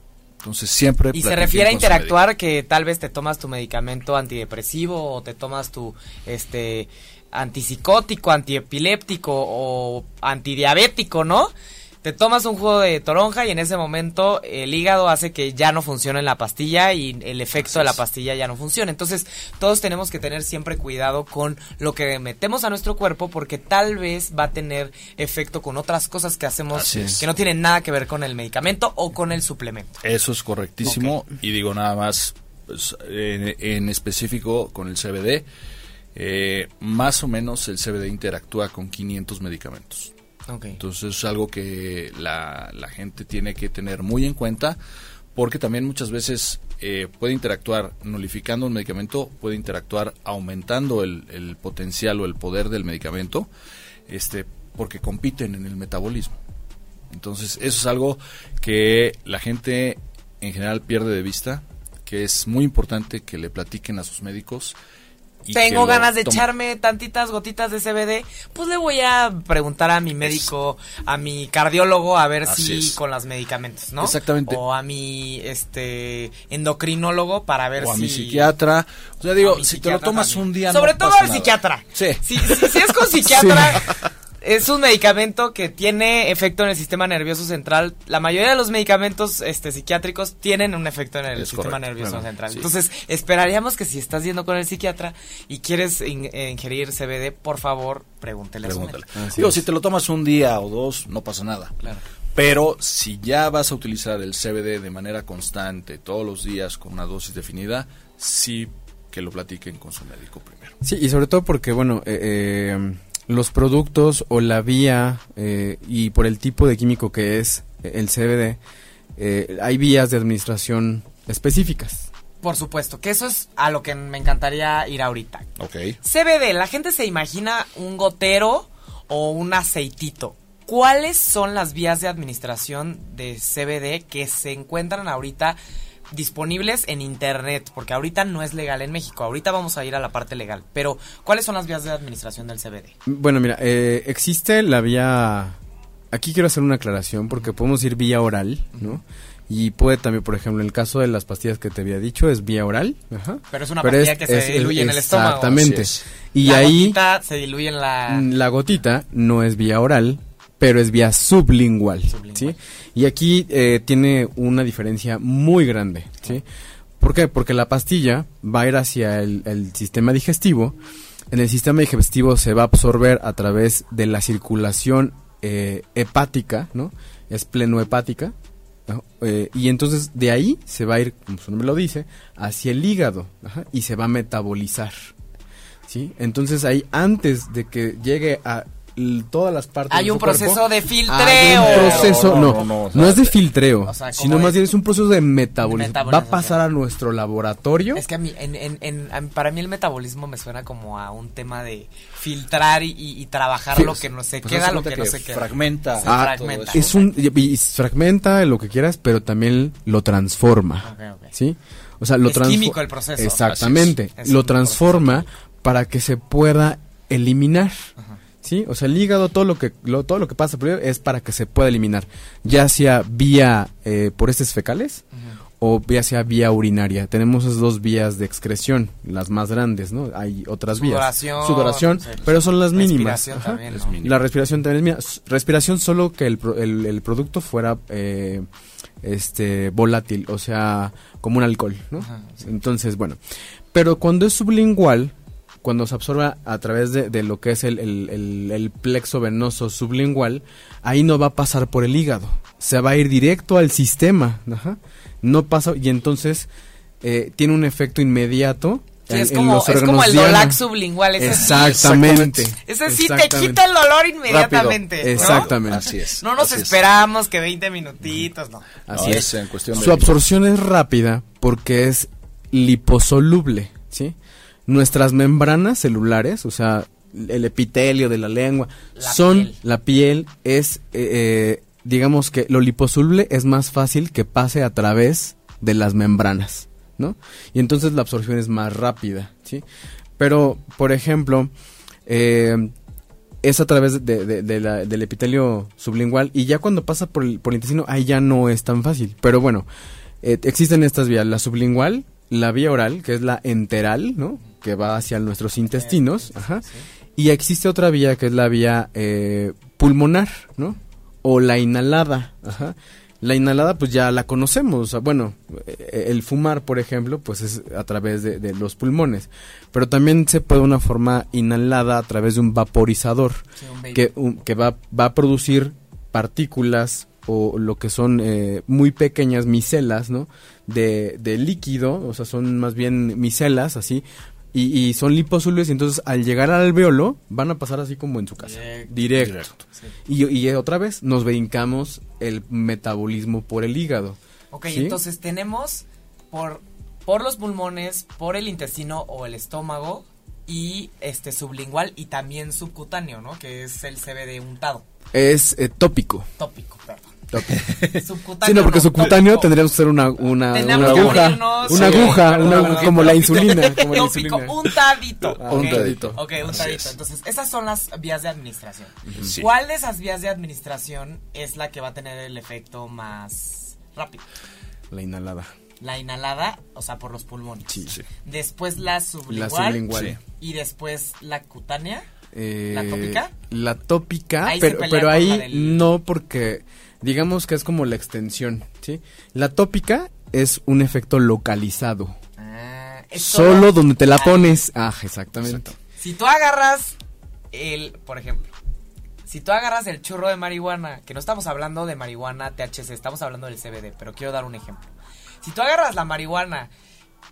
Entonces siempre... Y se refiere a interactuar que tal vez te tomas tu medicamento antidepresivo o te tomas tu este antipsicótico, antiepiléptico o antidiabético, ¿no? Te tomas un jugo de toronja y en ese momento el hígado hace que ya no funcione la pastilla y el efecto de la pastilla ya no funciona. Entonces, todos tenemos que tener siempre cuidado con lo que metemos a nuestro cuerpo porque tal vez va a tener efecto con otras cosas que hacemos es. que no tienen nada que ver con el medicamento o con el suplemento. Eso es correctísimo. Y digo nada más, pues, en, en específico con el CBD, eh, más o menos el CBD interactúa con 500 medicamentos. Ok. Entonces es algo que la, la gente tiene que tener muy en cuenta porque también muchas veces eh, puede interactuar nulificando un medicamento, puede interactuar aumentando el, el potencial o el poder del medicamento, este, porque compiten en el metabolismo. Entonces eso es algo que la gente en general pierde de vista, que es muy importante que le platiquen a sus médicos. Tengo ganas de echarme tantitas gotitas de CBD, pues le voy a preguntar a mi médico, a mi cardiólogo, a ver Así si es. con las medicamentos, ¿no? Exactamente. O a mi este endocrinólogo para ver o a si mi psiquiatra. O sea, digo, si te lo tomas también. un día Sobre no todo al psiquiatra. Sí. Si, si- si es con psiquiatra, es un medicamento que tiene efecto en el sistema nervioso central. La mayoría de los medicamentos este, psiquiátricos tienen un efecto en el Es sistema correcto, nervioso central. sí. Entonces, esperaríamos que si estás yendo con el psiquiatra y quieres in- eh, ingerir CBD, por favor, pregúntele a su. Así Digo, es. si te lo tomas un día o dos, no pasa nada. Claro. Pero si ya vas a utilizar el CBD de manera constante, todos los días, con una dosis definida, sí que lo platiquen con su médico primero. Sí, y sobre todo porque, bueno, eh, eh, los productos o la vía eh, y por el tipo de químico que es el CBD, eh, hay vías de administración específicas. Por supuesto, que eso es a lo que me encantaría ir ahorita. Ok. CBD, la gente se imagina un gotero o un aceitito. ¿Cuáles son las vías de administración de CBD que se encuentran ahorita disponibles en internet? Porque ahorita no es legal en México. Ahorita vamos a ir a la parte legal. Pero, ¿cuáles son las vías de administración del CBD? Bueno, mira, eh, existe la vía... Aquí quiero hacer una aclaración porque podemos ir vía oral, ¿no? Y puede también, por ejemplo, en el caso de las pastillas que te había dicho, es vía oral. Ajá. Pero es una pastilla que se diluye en el estómago. Exactamente. Y la ahí gotita se diluye en la... la gotita no es vía oral, pero es vía sublingual, Sublingual. ¿sí? Y aquí eh, tiene una diferencia muy grande, ¿sí? ¿Por qué? Porque la pastilla va a ir hacia el, el sistema digestivo. En el sistema digestivo se va a absorber a través de la circulación eh, hepática, ¿no? Es plenohepática. ¿no? Eh, y entonces de ahí se va a ir, como su nombre lo dice, hacia el hígado ajá, y se va a metabolizar. ¿sí? Entonces ahí antes de que llegue a todas las partes Hay de un su cuerpo, proceso de hay filtreo. un proceso, No, no, no, no, es de filtreo, o sea, ¿cómo sino más bien es un proceso de metabolismo. Va a pasar a nuestro laboratorio. Es que a mí, en, en, en- a mí- para mí el metabolismo me suena como a un tema de filtrar y, y- y trabajar Sí, lo que no se Pues queda, lo que no se queda. Fragmenta. Se Ah, fragmenta. es un y, y fragmenta lo que quieras, pero también lo transforma, Ok, ok. ¿sí? O sea, lo Es químico el proceso. Exactamente, es. Lo transforma para que se pueda eliminar. ¿Sí? O sea, el hígado, todo lo que lo, todo lo que pasa por él es para que se pueda eliminar, ya sea vía eh, por heces fecales o ya sea vía urinaria. Tenemos esas dos vías de excreción, las más grandes, ¿no? Hay otras Sudoración, vías. Sudoración. sí. pero son las mínimas. Respiración también, Es ¿no? La respiración también es mía. S- Respiración solo que el, pro- el, el producto fuera eh, este volátil, o sea, como un alcohol, ¿no? Ajá, sí. Entonces, bueno. Pero cuando es sublingual, cuando se absorba a través de, de lo que es el, el- el- el plexo venoso sublingual, ahí no va a pasar por el hígado. Se va a ir directo al sistema. Ajá. No pasa, y entonces eh, tiene un efecto inmediato. Sí, en- es como, es como el. Dolac sublingual. Ese sí- Exactamente. Ese sí te Exactamente. quita el dolor inmediatamente. Rápido. ¿no? Exactamente. Así es. No nos así es. esperamos que 20 minutitos, no. Así No, es. en cuestión de Su absorción es rápida porque es liposoluble, ¿sí? Nuestras membranas celulares, o sea, el epitelio de la lengua, La son piel. la piel es, eh, eh, digamos que lo liposoluble es más fácil que pase a través de las membranas, ¿no? Y entonces la absorción es más rápida, ¿sí? Pero, por ejemplo, eh, es a través de, de- de la- del epitelio sublingual y ya cuando pasa por el, por el intestino, ahí ya no es tan fácil. Pero bueno, eh, existen estas vías, la sublingual, la vía oral, que es la enteral, ¿no? Que va hacia nuestros intestinos, ajá. Y existe otra vía que es la vía eh, pulmonar, ¿no? O la inhalada, ajá. La inhalada pues ya la conocemos, o sea, bueno, eh, el fumar, por ejemplo, pues es a través de, de los pulmones, pero también se puede de una forma inhalada a través de un vaporizador Sí, un vape. que, un- que va, va a producir partículas o lo que son eh, muy pequeñas micelas, ¿no? De, de líquido, o sea, son más bien micelas, así, y, y son liposolubles, y entonces al llegar al alveolo van a pasar así como en su casa. Directo. Directo. Directo. Sí. Y, y otra vez nos brincamos el metabolismo por el hígado. Ok, ¿Sí? entonces tenemos por, por los pulmones, por el intestino o el estómago y este sublingual y también subcutáneo, ¿no? Que es el CBD untado. Es eh, tópico. Tópico, perdón. Tópico. Subcutáneo. Sí, no, porque subcutáneo tendríamos que hacer una, una, una que aguja. Una aguja, una- como la insulina. Como la Tópico, insulina. untadito. Ah, ok. untadito. Ok, Así untadito. es. Entonces, esas son las vías de administración. Sí. ¿Cuál de esas vías de administración es la que va a tener el efecto más rápido? La inhalada. La inhalada, o sea, por los pulmones. Sí. Sí. Después la sublingual. La sublingual. Sí. Y después la cutánea. Eh, ¿La tópica? La tópica, Ahí pero, ahí del- no porque digamos que es como la extensión, ¿sí? La tópica es un efecto localizado. Ah, Solo donde te la pones. Ah, exactamente. Si tú agarras el, por ejemplo, si tú agarras el churro de marihuana, que no estamos hablando de marihuana THC, estamos hablando del CBD, pero quiero dar un ejemplo. Si tú agarras la marihuana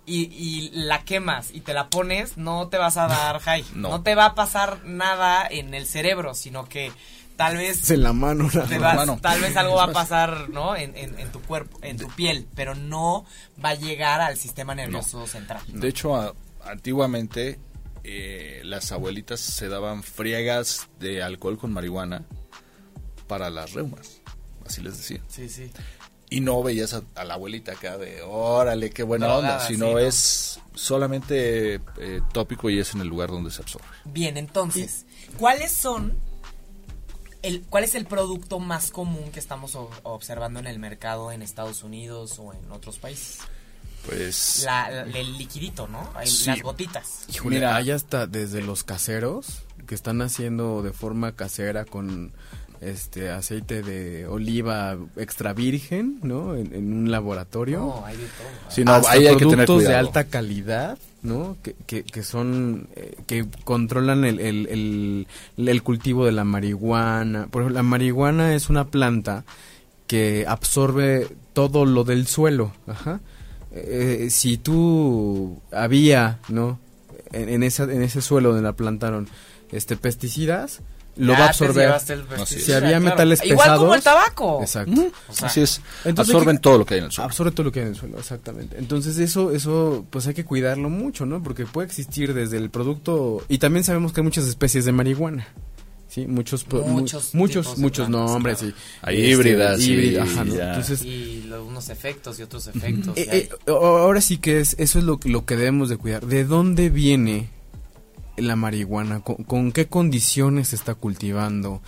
y, y la quemas y te la pones, no te vas a dar high. No. No. te va a pasar nada en el cerebro, sino que tal vez En la mano. nada te más. vas- mano. tal vez algo va a pasar, ¿no? En, en- en tu cuerpo, en tu piel, pero no va a llegar al sistema nervioso central. De hecho, a- antiguamente eh, las abuelitas se daban friegas de alcohol con marihuana para las reumas, así les decía. Sí, sí. Y no veías a, a la abuelita acá de, órale, qué buena Drogada, onda, sí, sino ¿no? es solamente eh, tópico y es en el lugar donde se absorbe. Bien, entonces, ¿cuáles son el cuál es el producto más común que estamos o- observando en el mercado en Estados Unidos o en otros países? Pues La, la- el liquidito, ¿no? El- Sí. Las gotitas. Híjole, Mira. hay hasta desde los caseros que están haciendo de forma casera con este aceite de oliva extra virgen, ¿no? En, en un laboratorio. No, hay de todo. Sí, no, hasta ahí hay que tener productos de alta calidad, ¿no? Que, que, son, eh, que controlan el, el, el, el cultivo de la marihuana. Por ejemplo, la marihuana es una planta que absorbe todo lo del suelo, ajá. Eh, si tú había, ¿no? En, en, esa, en ese suelo donde la plantaron, este, pesticidas, lo Ya va a absorber. Si había claro. metales Igual como pesados, el tabaco. Exacto. O sea, así es, Entonces, absorben ¿qué- todo lo que hay en el suelo. Absorbe todo lo que hay en el suelo, exactamente. Entonces eso, eso, pues hay que cuidarlo mucho, ¿no? Porque puede existir desde el producto y también sabemos que hay muchas especies de marihuana, sí, muchos, Muchos muchos, muchos nombres, claro. sí. Hay Este, híbridas, sí, híbridas, ajá, ¿no? ya. Entonces y lo- unos efectos y otros efectos. eh, eh, ahora sí que es, eso es lo, lo que debemos de cuidar. ¿De dónde viene la marihuana? ¿Con, qué condiciones se está cultivando?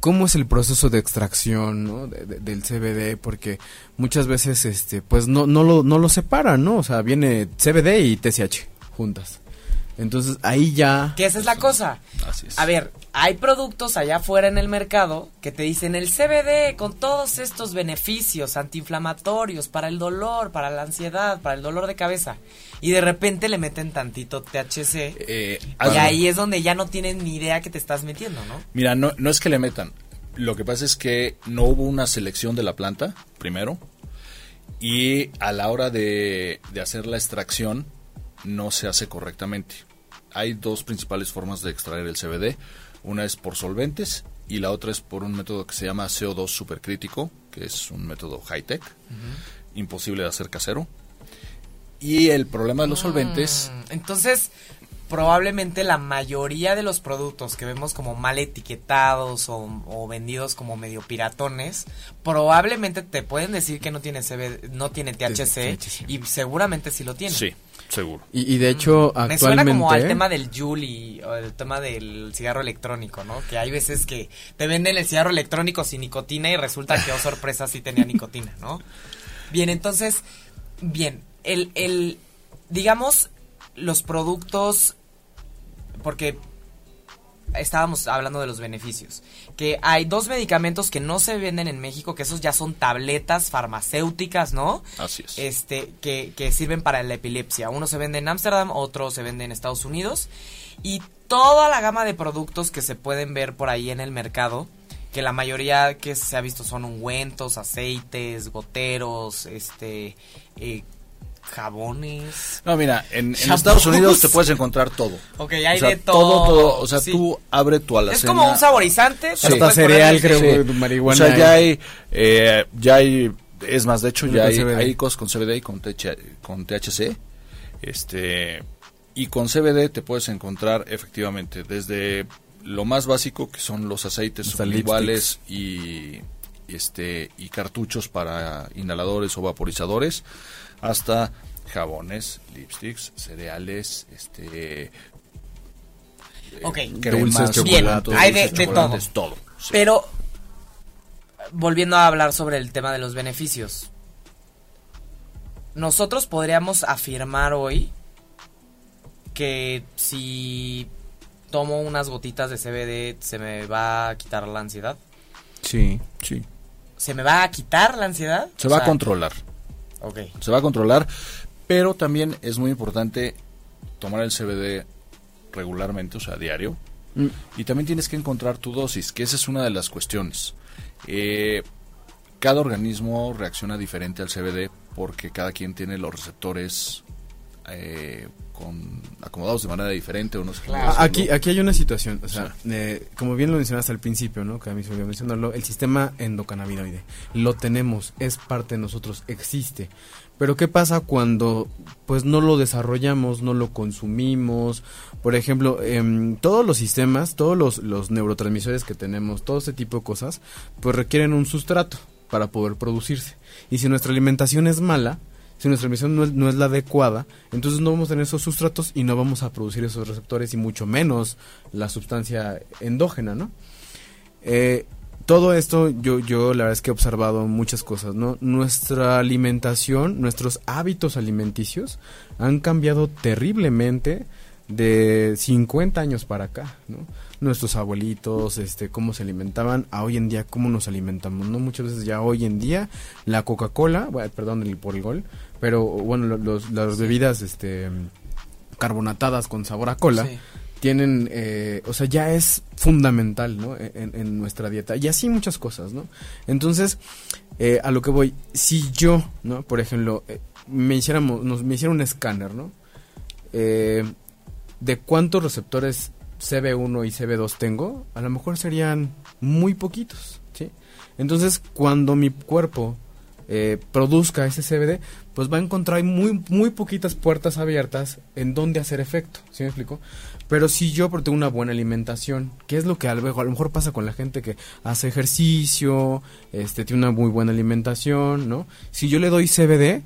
¿Cómo es el proceso de extracción ¿no? de- de- del CBD? Porque muchas veces este pues no, no, lo, no lo separan, ¿no? O sea, viene CBD y TCH juntas. Entonces ahí ya... que esa es la cosa. Así es. A ver, hay productos allá afuera en el mercado que te dicen el CBD con todos estos beneficios antiinflamatorios para el dolor, para la ansiedad, para el dolor de cabeza. Y de repente le meten tantito THC. Eh, y ahí es donde ya no tienen ni idea que te estás metiendo, ¿no? Mira, no, no es que le metan. Lo que pasa es que no hubo una selección de la planta, primero. Y a la hora de, de hacer la extracción, no se hace correctamente. Hay dos principales formas de extraer el CBD. Una es por solventes y la otra es por un método que se llama CO2 supercrítico, que es un método high-tech, imposible de hacer casero. Y el problema de los solventes Mm, Entonces, probablemente la mayoría de los productos que vemos como mal etiquetados o, o vendidos como medio piratones, probablemente te pueden decir que no tiene CBD, no tiene THC, THC. y seguramente sí lo tiene. Sí, seguro. Y, y de hecho Me actualmente... suena como al tema del Julie o el tema del cigarro electrónico, ¿no? Que hay veces que te venden el cigarro electrónico sin nicotina y resulta que, oh sorpresa, sí tenía nicotina, ¿no? Bien, entonces, bien, el, el, digamos, los productos, porque estábamos hablando de los beneficios, que hay dos medicamentos que no se venden en México, que esos ya son tabletas farmacéuticas, ¿no? Así es. este que, que sirven para la epilepsia. Uno se vende en Ámsterdam, otro se vende en Estados Unidos. Y toda la gama de productos que se pueden ver por ahí en el mercado, que la mayoría que se ha visto son ungüentos, aceites, goteros, este, eh, jabones. No, mira, en. Estados Unidos te puedes encontrar todo. Ok, hay O sea, de todo. todo, todo. O sea, Sí. tú abre tu alacena. Es como un saborizante. Sí. Hasta cereal, creo, Sí. marihuana. O sea, ya hay, eh, ya hay, es más, de hecho, ya hay, cosas con CBD y con, TH con THC. Este, y con CBD te puedes encontrar efectivamente desde lo más básico, que son los aceites y, y este, y cartuchos para inhaladores o vaporizadores, hasta jabones, lipsticks, cereales, este, Ok. cremas, Dulces, Bien, chocolates, hay de, de todo. todo. sí. Pero, volviendo a hablar sobre el tema de los beneficios. Nosotros podríamos afirmar hoy que si tomo unas gotitas de CBD se me va a quitar la ansiedad. Sí. sí. ¿Se me va a quitar la ansiedad? Se O va a controlar. Se va a controlar, pero también es muy importante tomar el CBD regularmente, o sea, diario. Mm. Y también tienes que encontrar tu dosis, que esa es una de las cuestiones. Eh, cada organismo reacciona diferente al CBD porque cada quien tiene los receptores eh, con, acomodados de manera diferente o no sé Aquí, aquí hay una situación, o sea, eh, como bien lo mencionaste al principio, ¿no? Que a mí se me olvidó mencionarlo, el sistema endocannabinoide, lo tenemos, es parte de nosotros, existe. Pero ¿qué pasa cuando pues no lo desarrollamos, no lo consumimos? Por ejemplo, em, todos los sistemas, todos los, los neurotransmisores que tenemos, todo ese tipo de cosas, pues requieren un sustrato para poder producirse. Y si nuestra alimentación es mala, si nuestra alimentación no es, no es la adecuada, entonces no vamos a tener esos sustratos y no vamos a producir esos receptores y mucho menos la sustancia endógena, ¿no? Eh, todo esto yo, yo la verdad es que he observado muchas cosas, ¿no? Nuestra alimentación, nuestros hábitos alimenticios han cambiado terriblemente de 50 años para acá, ¿no? Nuestros abuelitos, este, cómo se alimentaban, a hoy en día cómo nos alimentamos, ¿no? Muchas veces ya hoy en día la Coca-Cola, bueno, perdón el, por el gol, pero bueno, lo- los, las bebidas, este, carbonatadas con sabor a cola, Sí. tienen, eh, o sea, ya es fundamental, ¿no? En, en nuestra dieta. Y así muchas cosas, ¿no? Entonces, eh, a lo que voy, si yo, ¿no? Por ejemplo, eh, me hiciéramos, nos, me hiciera un escáner, ¿no? Eh, de cuántos receptores CB1 y CB2 tengo, a lo mejor serían muy poquitos, ¿sí? Entonces, cuando mi cuerpo eh, produzca ese CBD, pues va a encontrar muy, muy poquitas puertas abiertas en donde hacer efecto, ¿sí me explico? Pero si yo tengo una buena alimentación, ¿qué es lo que a lo mejor, a lo mejor pasa con la gente que hace ejercicio, este, tiene una muy buena alimentación, ¿no? Si yo le doy CBD,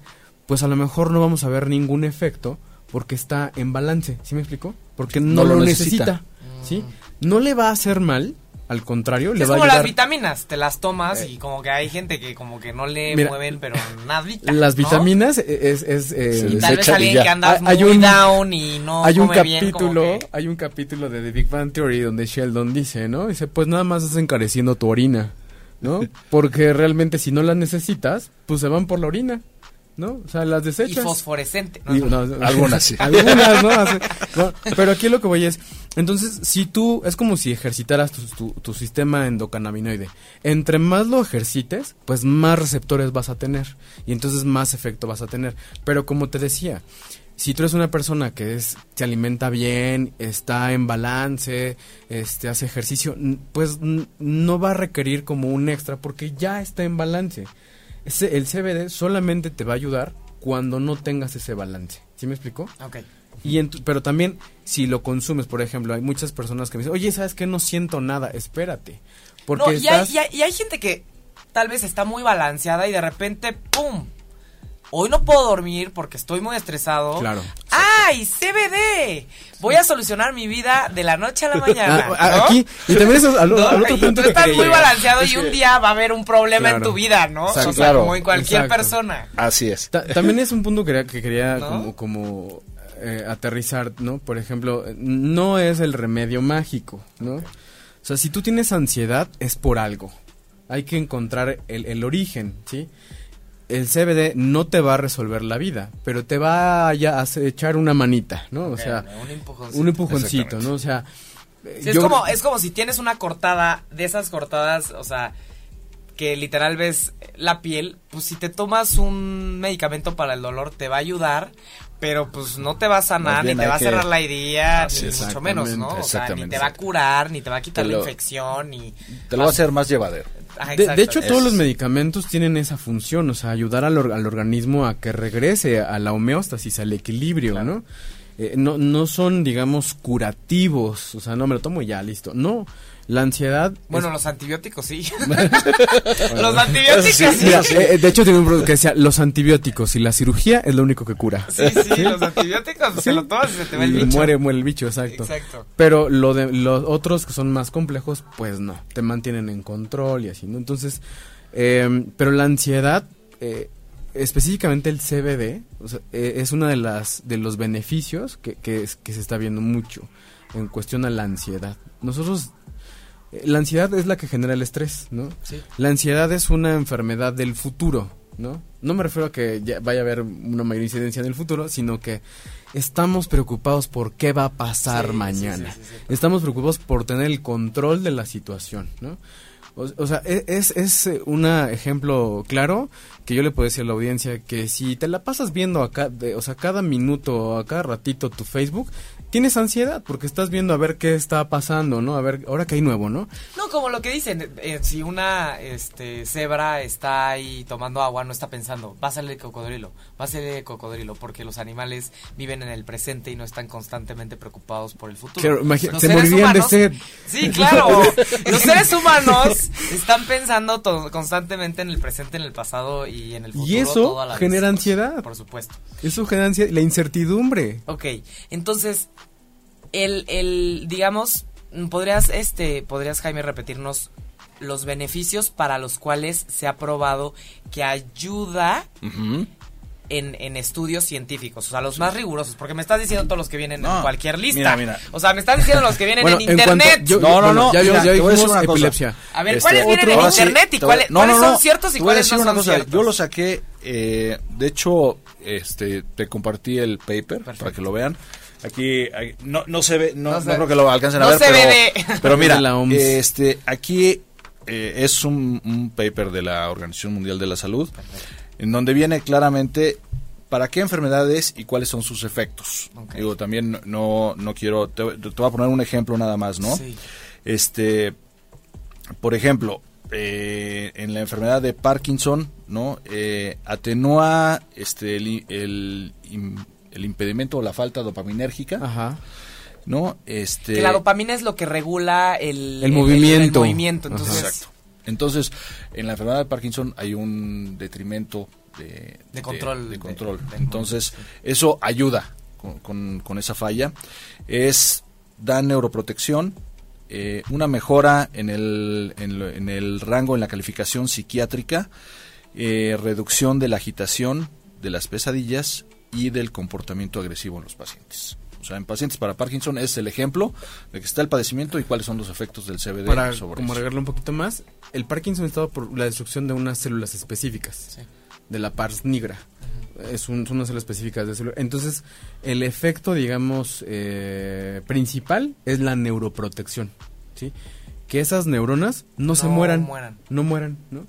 pues a lo mejor no vamos a ver ningún efecto porque está en balance, ¿sí me explico? Porque no, lo necesita, necesita. ¿sí? No le va a hacer mal, al contrario, le Es va a como las ayudar. vitaminas, te las tomas y como que hay gente que como que no le Mira, mueven, pero nadita. Las ¿no? vitaminas es... es, eh, Y tal vez alguien que anda Hay- hay muy un- down y no hay un come bien, como capítulo, que- hay un capítulo de The Big Bang Theory donde Sheldon dice, ¿no? Dice, pues nada más estás encareciendo tu orina, ¿no? Porque realmente si no las necesitas, pues se van por la orina, ¿no? O sea, las y desechas. fosforescente. ¿no? Y- no, no, Algunas sí. Algunas, ¿no? Así- Pero aquí lo que voy es, entonces, si tú, es como si ejercitaras tu, tu, tu sistema endocannabinoide. Entre más lo ejercites, pues más receptores vas a tener. Y entonces más efecto vas a tener. Pero como te decía, si tú eres una persona que es, se alimenta bien, está en balance, este, hace ejercicio, pues no va a requerir como un extra porque ya está en balance. Ese- el CBD solamente te va a ayudar cuando no tengas ese balance. ¿Sí me explico? Ok. Y en tu- pero también si lo consumes, por ejemplo, hay muchas personas que me dicen, oye, ¿sabes qué? No siento nada, espérate. Porque No, y, hay, y hay- y hay gente que tal vez está muy balanceada y de repente, ¡pum! Hoy no puedo dormir porque estoy muy estresado. Claro. ¡Ay, CBD! Voy a solucionar mi vida de la noche a la mañana. Ah, ¿no? Aquí, y también eso, al, ¿No? al otro punto tú estás muy balanceado Es y que un día va a haber un problema en tu vida, ¿no? Exacto. o sea, Claro. como en cualquier Exacto. persona. Así es. Ta- también es un punto que quería, que quería ¿No? como, como eh, aterrizar, ¿no? Por ejemplo, no es el remedio mágico, ¿no? O sea, si tú tienes ansiedad, es por algo. Hay que encontrar el, el origen, ¿sí? El CBD no te va a resolver la vida, pero te va a, ya a echar una manita, ¿no? O sea, un empujoncito. un empujoncito. ¿no? O sea, Sí, es, yo- como, es como si tienes una cortada, de esas cortadas, o sea, que literal ves la piel, pues si te tomas un medicamento para el dolor te va a ayudar, pero pues no te va a sanar, ni te va a cerrar la herida, Así ni mucho menos, ¿no? O sea, ni te va a curar, ni te va a quitar la infección, ni... Te lo va a hacer más llevadero. Ah, De, hecho, todos los medicamentos tienen esa función, o sea, ayudar al, or- al organismo a que regrese a la homeostasis, al equilibrio, ¿no? Eh, no, no son, digamos, curativos, o sea, no me lo tomo y ya, listo. No, la ansiedad... Bueno, es- los antibióticos sí. los antibióticos sí. Mira, eh, de hecho, tiene un producto que decía, los antibióticos y la cirugía es lo único que cura. Sí, sí, los antibióticos se lo tomas y se te va el Y bicho. muere, muere el bicho, exacto. Exacto. Pero lo de los otros que son más complejos, pues no, te mantienen en control y así, ¿no? Entonces, eh, pero la ansiedad, eh, específicamente el CBD, o sea, eh, es uno de las de los beneficios que, que, es- que se está viendo mucho en cuestión a la ansiedad. Nosotros, la ansiedad es la que genera el estrés, ¿no? Sí. La ansiedad es una enfermedad del futuro, ¿no? No me refiero a que ya vaya a haber una mayor incidencia en el futuro, sino que estamos preocupados por qué va a pasar Sí, mañana. sí, sí, sí. Estamos preocupados por tener el control de la situación, ¿no? O, o sea, e- es, es eh, un ejemplo claro que yo le puedo decir a la audiencia que si te la pasas viendo acá, de, o sea, cada minuto o a cada ratito tu Facebook, tienes ansiedad porque estás viendo a ver qué está pasando, ¿no? A ver, ahora que hay nuevo, ¿no? No, como lo que dicen, eh, si una este, cebra está ahí tomando agua, no está pensando, va a salir cocodrilo, va a salir cocodrilo, porque los animales viven en el presente y no están constantemente preocupados por el futuro. Claro, se morirían de sed. Sí, claro. los seres humanos están pensando constantemente en el presente, en el pasado y en el futuro. Y eso la genera ansiedad. Por supuesto. Eso genera ansiedad, la incertidumbre. Ok, entonces, el, el, digamos, podrías, este, podrías, Jaime, repetirnos los beneficios para los cuales se ha probado que ayuda. En, en estudios científicos, o sea, los más rigurosos, porque me estás diciendo todos los que vienen No, en cualquier lista. mira, mira. O sea, me estás diciendo los que vienen Bueno, en en cuanto- internet. yo- No, no, no, ya- mira, ya dijimos una cosa. epilepsia. A ver, Este, ¿cuáles vienen en ahora sí, internet y cuáles, no, cuáles no, son ciertos y cuáles decir no una son cosa, ciertos? Yo lo saqué, eh, de hecho, este, te compartí el paper Perfecto. para que lo vean. Aquí, no, no se ve, no, No no, se- creo que lo alcancen a no ver, se pero, ve de- pero mira, la OMS. este, aquí eh, es un, un paper de la Organización Mundial de la Salud, en donde viene claramente para qué enfermedades y cuáles son sus efectos. Digo, también no, no quiero, te, te voy a poner un ejemplo nada más, ¿no? Sí. Este, por ejemplo, eh, en la enfermedad de Parkinson, ¿no? Eh, atenúa este el, el, im- el impedimento o la falta dopaminérgica, Ajá. ¿no? Este Que la dopamina es lo que regula el, El movimiento. el movimiento, entonces... Exacto. Entonces, en la enfermedad de Parkinson hay un detrimento de, De control de de- control. Entonces, eso ayuda con, con- con esa falla. Es da neuroprotección, eh, una mejora en el, en, lo- en el rango, en la calificación psiquiátrica, eh, reducción de la agitación, de las pesadillas y del comportamiento agresivo en los pacientes. O sea, en pacientes para Parkinson es el ejemplo de que está el padecimiento y cuáles son los efectos del CBD Para sobre como eso. agregarlo un poquito más, el Parkinson está por la destrucción de unas células específicas. Sí. de la pars nigra. Es un, son unas células específicas de célula. Entonces, el efecto, digamos, eh, principal es la neuroprotección, ¿sí? Que esas neuronas no, se No mueran, mueran. no mueran, ¿no?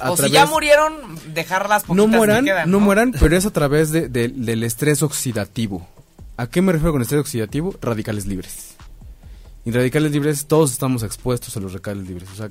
A O si través- ya murieron, dejarlas poquitas no que mueran, quedan, no mueran, pero es a través de- de- del estrés oxidativo. ¿A qué me refiero con estrés oxidativo? Radicales libres. Y radicales libres, todos estamos expuestos a los radicales libres. O sea,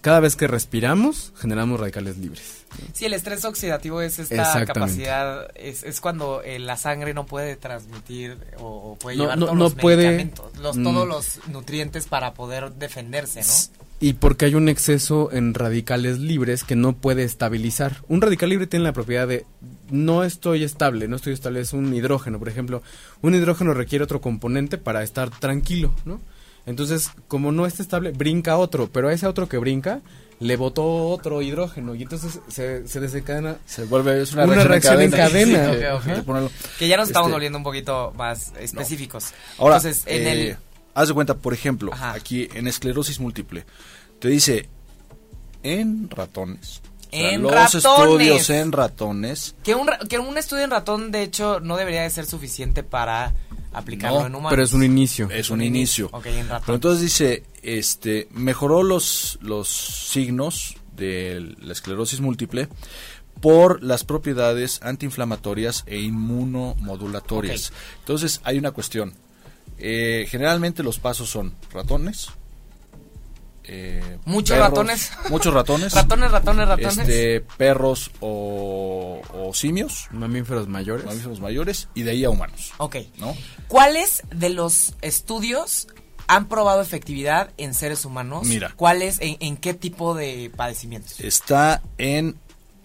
cada vez que respiramos, generamos radicales libres. Sí, el estrés oxidativo es esta capacidad, es, es cuando eh, la sangre no puede transmitir o, o puede No, llevar no- todos no los puede, medicamentos, los, mm. todos los nutrientes para poder defenderse, ¿no? Y porque hay un exceso en radicales libres que no puede estabilizar. Un radical libre tiene la propiedad de no estoy estable, no estoy estable, es un hidrógeno, por ejemplo. Un hidrógeno requiere otro componente para estar tranquilo, ¿no? Entonces, como no está estable, brinca otro, pero a ese otro que brinca le botó otro hidrógeno y entonces se, se desencadena Se vuelve es una, Una reacción, en cadena. Sí, que ya nos estamos Este, volviendo un poquito más específicos. Ahora, Entonces, en eh, el... haz de cuenta, por ejemplo, Ajá. aquí en esclerosis múltiple, te dice en ratones. o sea, En los ratones. estudios en ratones. Que un, ra- que un estudio en ratón, de hecho, no debería de ser suficiente para aplicarlo No, en humanos. pero es un inicio. Es un inicio. Ok, en ratón. Pero entonces dice, este, mejoró los, los signos de la esclerosis múltiple por las propiedades antiinflamatorias e inmunomodulatorias. Entonces hay una cuestión. Eh, generalmente los pasos son ratones. eh, Muchos perros, ratones. Muchos ratones. Ratones, ratones, ratones. Este, perros o, o simios, Mamíferos mayores. mamíferos mayores, y de ahí a humanos. Ok. ¿no? ¿Cuáles de los estudios han probado efectividad en seres humanos? Mira. ¿Cuáles, en, en qué tipo de padecimientos? Está en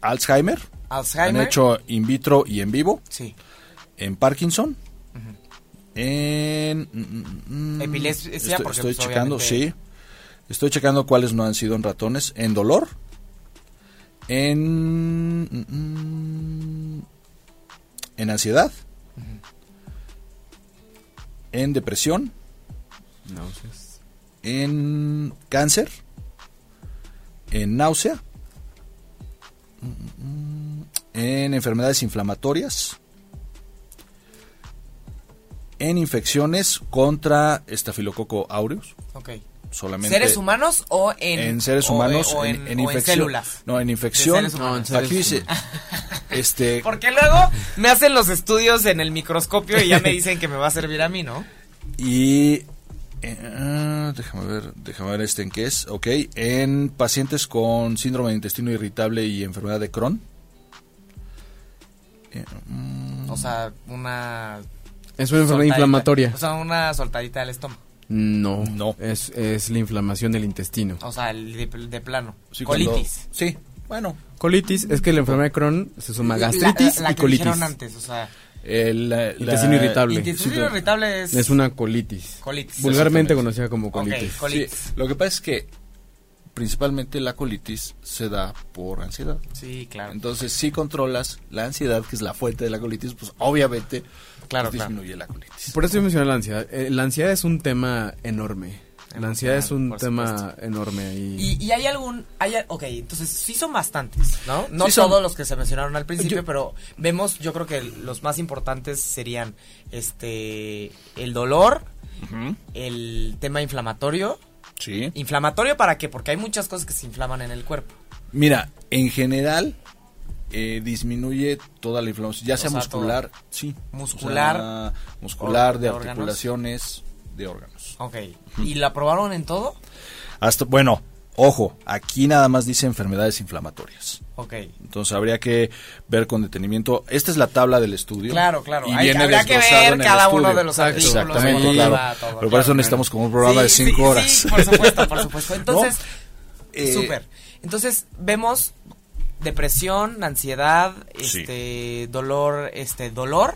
Alzheimer. Alzheimer. Han hecho in vitro y en vivo. Sí. En Parkinson. En. mm, mm, Epilepsia, Estoy, porque, estoy pues, checando, obviamente- sí. Estoy checando cuáles no han sido en ratones. En dolor. En. mm, mm, En ansiedad. En depresión. Náuseas. En cáncer. En náusea. En enfermedades inflamatorias. En infecciones contra estafilococo aureus. Ok. solamente. ¿Seres humanos o en, en seres o- humanos, o en, en o infección. células? No, en infección. seres humanos. No, en Aquí dice, este, Porque luego me hacen los estudios en el microscopio y ya me dicen que me va a servir a mí, ¿no? y eh, ah, déjame ver, déjame ver este en qué es. Ok, en pacientes con síndrome de intestino irritable y enfermedad de Crohn. Eh, mm, O sea, una... Es una enfermedad inflamatoria. O sea, una soltadita del estómago. No, No. Es, es la inflamación del intestino. O sea, el de, de plano. sí, cuando- Colitis. sí, bueno, Colitis es que la enfermedad de Crohn se suma gastritis La- la y que colitis. dijeron antes, o sea... el, la- Intestino irritable. Intestino Sí, irritable es... Es una colitis. Colitis. Vulgarmente conocida como colitis. colitis. Sí, lo que pasa es que principalmente la colitis se da por ansiedad. Sí, claro. Entonces, si controlas la ansiedad, que es la fuente de la colitis, pues obviamente Claro, pues, claro. disminuye la colitis. Por eso yo mencioné la ansiedad. Eh, la ansiedad es un tema enorme. La ansiedad es un tema supuesto. enorme. Y, Y, y hay algún, hay, ok, entonces sí son bastantes, ¿no? No Sí son. todos los que se mencionaron al principio, Yo- pero vemos, yo creo que los más importantes serían, este, el dolor, el tema inflamatorio. Sí. ¿Inflamatorio para qué? Porque hay muchas cosas que se inflaman en el cuerpo. Mira, en general eh, disminuye toda la inflamación, ya O sea sea, muscular, sí. Muscular, O sea, muscular, de articulaciones, de órganos. Ok. ¿Y la probaron en todo? Hasta, bueno, ojo, aquí nada más dice enfermedades inflamatorias. Ok. Entonces habría que ver con detenimiento. Esta es la tabla del estudio. Claro, claro. Y Hay- viene habría que ver cada uno de los artículos. Exactamente, claro. todo, Pero por claro, eso necesitamos como un programa de cinco sí, horas. Sí, por supuesto, por supuesto. Entonces, Eh, Súper. Entonces vemos depresión, ansiedad, Sí. este dolor, este dolor,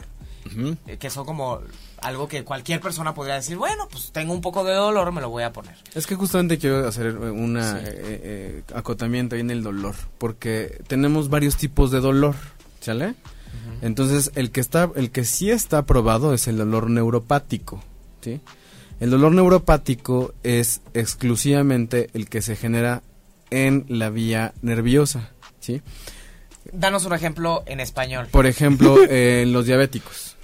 eh, que son como algo que cualquier persona podría decir, bueno, pues tengo un poco de dolor, me lo voy a poner. Es que justamente quiero hacer eh, una Sí. eh, eh, acotamiento ahí en el dolor, porque tenemos varios tipos de dolor, ¿sale? Entonces, el que está el que sí está aprobado es el dolor neuropático, ¿sí? El dolor neuropático es exclusivamente el que se genera en la vía nerviosa, ¿sí? Danos un ejemplo en español. Por ejemplo, eh, en los diabéticos.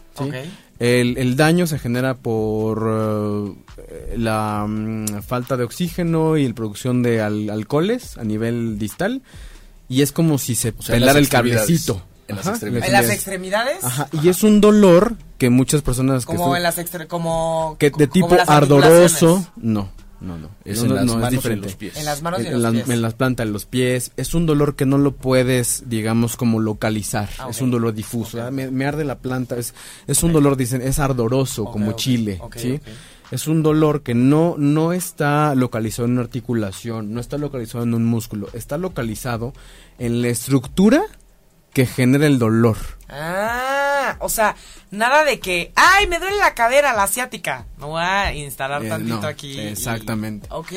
El, el daño se genera por eh, la mm, falta de oxígeno y la producción de al- alcoholes a nivel distal. Y es como si se O sea, pelara el cablecito. En las Ajá. En las extremidades. Ajá, y es un dolor que muchas personas que, Como en las extre como que de tipo ardoroso, no, no, no. Es no, en no, las no, es manos en diferente. los pies. En las manos y en, en, los las- pies. en las plantas de los pies. Es un dolor que no lo puedes, digamos, como localizar. Ah, Es un dolor difuso. Ah, Me, me arde la planta. Es, es un dolor, dicen, es ardoroso, como chile. ¿sí? Es un dolor que no, no está localizado en una articulación, no está localizado en un músculo. Está localizado en la estructura que genera el dolor. Ah, o sea, nada de que, ay, me duele la cadera, la asiática. Me voy a instalar Eh, tantito no, aquí. y- exactamente. Ok,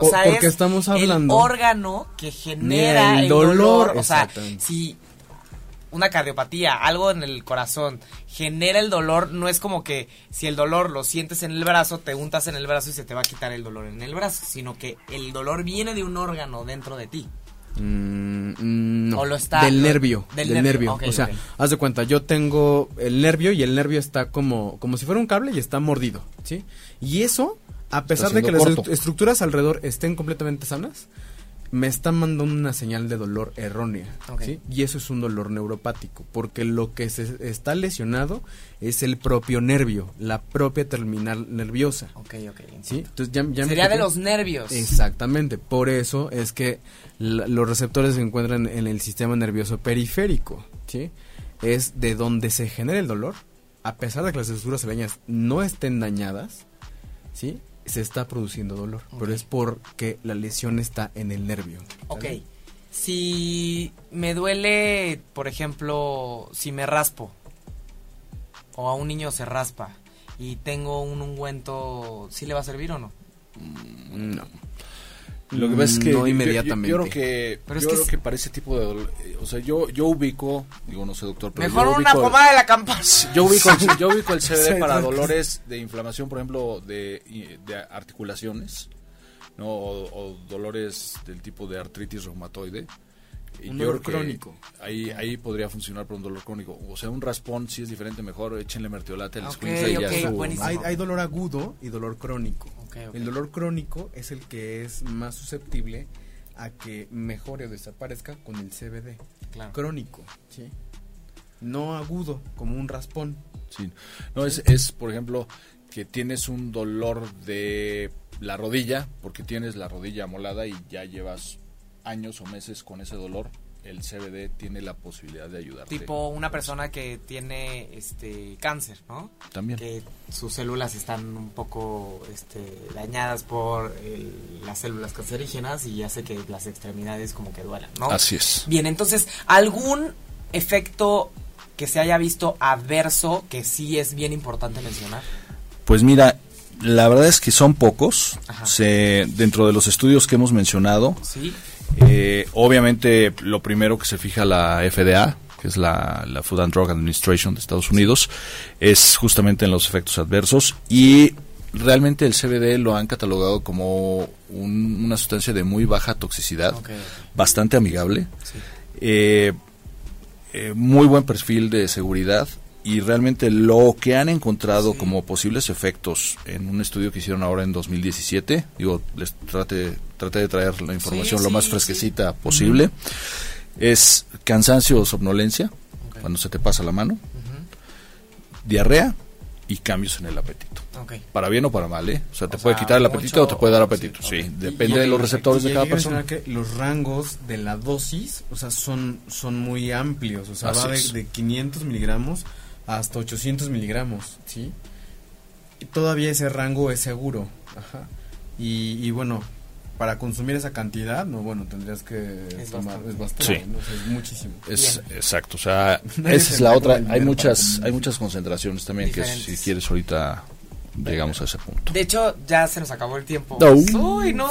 o sea, porque es estamos hablando- el órgano que genera el el dolor. dolor, O sea, si una cardiopatía, algo en el corazón, genera el dolor, no es como que si el dolor lo sientes en el brazo, te untas en el brazo y se te va a quitar el dolor en el brazo, sino que el dolor viene de un órgano dentro de ti. Mm, no, O lo está- del lo- nervio, del del, nervio, o sea, haz de cuenta, yo tengo el nervio y el nervio está como, como si fuera un cable y está mordido, ¿sí? Y eso, a pesar de que las estructuras alrededor estén completamente sanas, me está mandando una señal de dolor errónea. ¿sí? Y eso es un dolor neuropático, porque lo que se está lesionado es el propio nervio, la propia terminal nerviosa, Ok, ok. ¿sí? Entonces ya, ya me Sería de los nervios. Exactamente, por eso es que la- los receptores se encuentran en el sistema nervioso periférico, ¿sí? Es de donde se genera el dolor, a pesar de que las estructuras no estén dañadas, ¿sí? Se está produciendo dolor, pero Ok. es porque la lesión está en el nervio. Ok. ¿sale? Si me duele, por ejemplo, si me raspo, o a un niño se raspa, y tengo un ungüento, ¿sí le va a servir o no? No. Lo que pasa es que No yo- yo- inmediatamente. Yo, creo que, Pero es yo que creo es- que para ese tipo de dolor, eh, o sea, yo yo ubico, digo no sé doctor, pero Mejor yo una ubico- pomada de la campana. Yo ubico, el, yo ubico el CBD para dolores de inflamación, por ejemplo, de, articulaciones, ¿no? O, o dolores del tipo de artritis reumatoide. Y Un yo dolor creo crónico. Ahí, ahí podría funcionar por un dolor crónico. O sea, un raspón si es diferente, mejor échenle mertiolate al Ok, escuincle y ya ok, estuvo, ¿no? buenísimo. Hay, hay dolor agudo y dolor crónico. El dolor crónico es el que es más susceptible a que mejore o desaparezca con el CBD. Crónico, ¿sí? No agudo, como un raspón. Sí. No, es, es, por ejemplo, que tienes un dolor de la rodilla, porque tienes la rodilla molada y ya llevas años o meses con ese dolor, el CBD tiene la posibilidad de ayudarte. Tipo una persona que tiene este cáncer, ¿no? También. Que sus células están un poco este, dañadas por las células cancerígenas y hace que las extremidades como que duelan, ¿no? Así es. Bien, entonces, ¿algún efecto que se haya visto adverso que sí es bien importante mencionar? Pues mira, la verdad es que son pocos. Se, dentro de los estudios que hemos mencionado, ¿Sí? Eh, obviamente, lo primero que se fija la FDA, que es la, Food and Drug Administration de Estados Unidos, es justamente en los efectos adversos y realmente el CBD lo han catalogado como una sustancia de muy baja toxicidad, bastante amigable, eh, eh, muy buen perfil de seguridad y realmente lo que han encontrado como posibles efectos en un estudio que hicieron ahora en 2017, digo, les trate, trate de traer la información lo más fresquecita posible, es cansancio o somnolencia, cuando se te pasa la mano, diarrea y cambios en el apetito. Para bien o para mal, ¿eh? O sea, te puede quitar el apetito o te puede dar apetito. Sí, depende de los receptores de cada persona. que los rangos de la dosis, o sea, son, son muy amplios. O sea, va de, de 500 miligramos hasta 800 miligramos, ¿sí? Y todavía ese rango es seguro, ajá. Y, bueno, para consumir esa cantidad, no, bueno, tendrías que es tomar, bastante, es bastante, es muchísimo. Es exacto, o sea, esa es la otra, hay muchas, hay muchas concentraciones también que si quieres ahorita llegamos a ese punto. De hecho, ya se nos acabó el tiempo. Uy, no,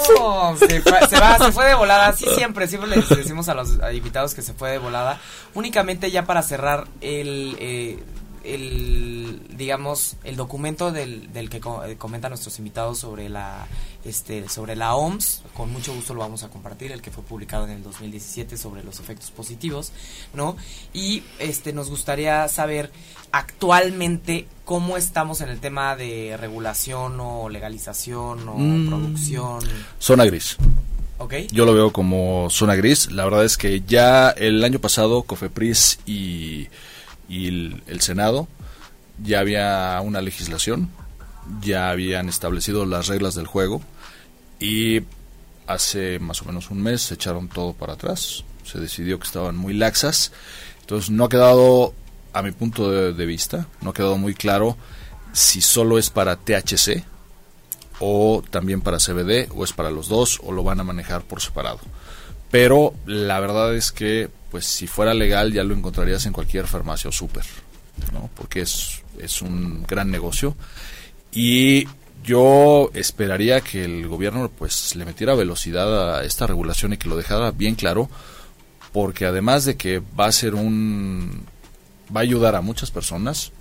se fue, se, va, se fue de volada. Así siempre, siempre les decimos a los invitados que se fue de volada. Únicamente ya para cerrar el, eh, el digamos el documento del, del que eh, comentan nuestros invitados sobre la este sobre la OMS con mucho gusto lo vamos a compartir el que fue publicado en el 2017 sobre los efectos positivos no y este nos gustaría saber actualmente cómo estamos en el tema de regulación o legalización o mm. producción zona gris Okay. Yo lo veo como zona gris. La verdad es que ya el año pasado Cofepris y y el, Senado ya había una legislación, ya habían establecido las reglas del juego y hace más o menos un mes se echaron todo para atrás, se decidió que estaban muy laxas, entonces no ha quedado, a mi punto de, de vista, no ha quedado muy claro si solo es para THC o también para CBD o es para los dos o lo van a manejar por separado. Pero la verdad es que pues si fuera legal ya lo encontrarías en cualquier farmacia o súper, ¿no? Porque es, es un gran negocio. Y yo esperaría que el gobierno pues le metiera velocidad a esta regulación y que lo dejara bien claro, porque además de que va a ser un va a ayudar a muchas personas,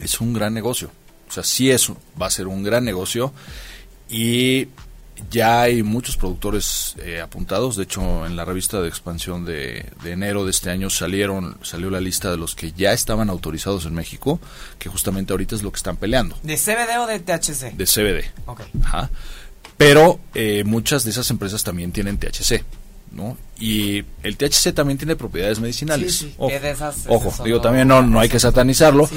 es un gran negocio. O sea, sí es va a ser un gran negocio y ya hay muchos productores eh, apuntados. De hecho, en la revista de expansión de, enero de este año salieron salió la lista de los que ya estaban autorizados en México, que justamente ahorita es lo que están peleando. ¿De CBD o de THC? De CBD. Ok. Ajá. Pero eh, muchas de esas empresas también tienen THC. ¿no? Y el THC también tiene propiedades medicinales. Sí, sí. Ojo, digo, también no, no hay que satanizarlo,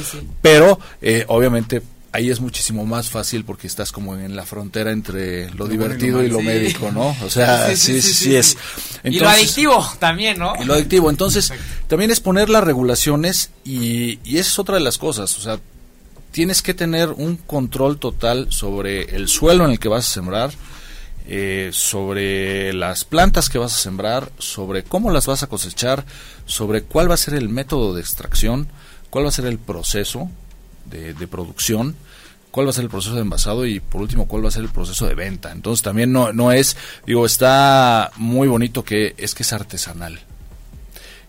pero eh, obviamente ahí es muchísimo más fácil porque estás como en la frontera entre lo, divertido y lo, médico, ¿no? O sea, sí, sí, sí, es. y lo adictivo también, ¿no? Y lo adictivo. Entonces, también es poner las regulaciones y, y esa es otra de las cosas. O sea, tienes que tener un control total sobre el suelo en el que vas a sembrar, eh, sobre las plantas que vas a sembrar, sobre cómo las vas a cosechar, sobre cuál va a ser el método de extracción, cuál va a ser el proceso de, producción, cuál va a ser el proceso de envasado y por último cuál va a ser el proceso de venta. Entonces también no, no es, digo, está muy bonito que es que es artesanal.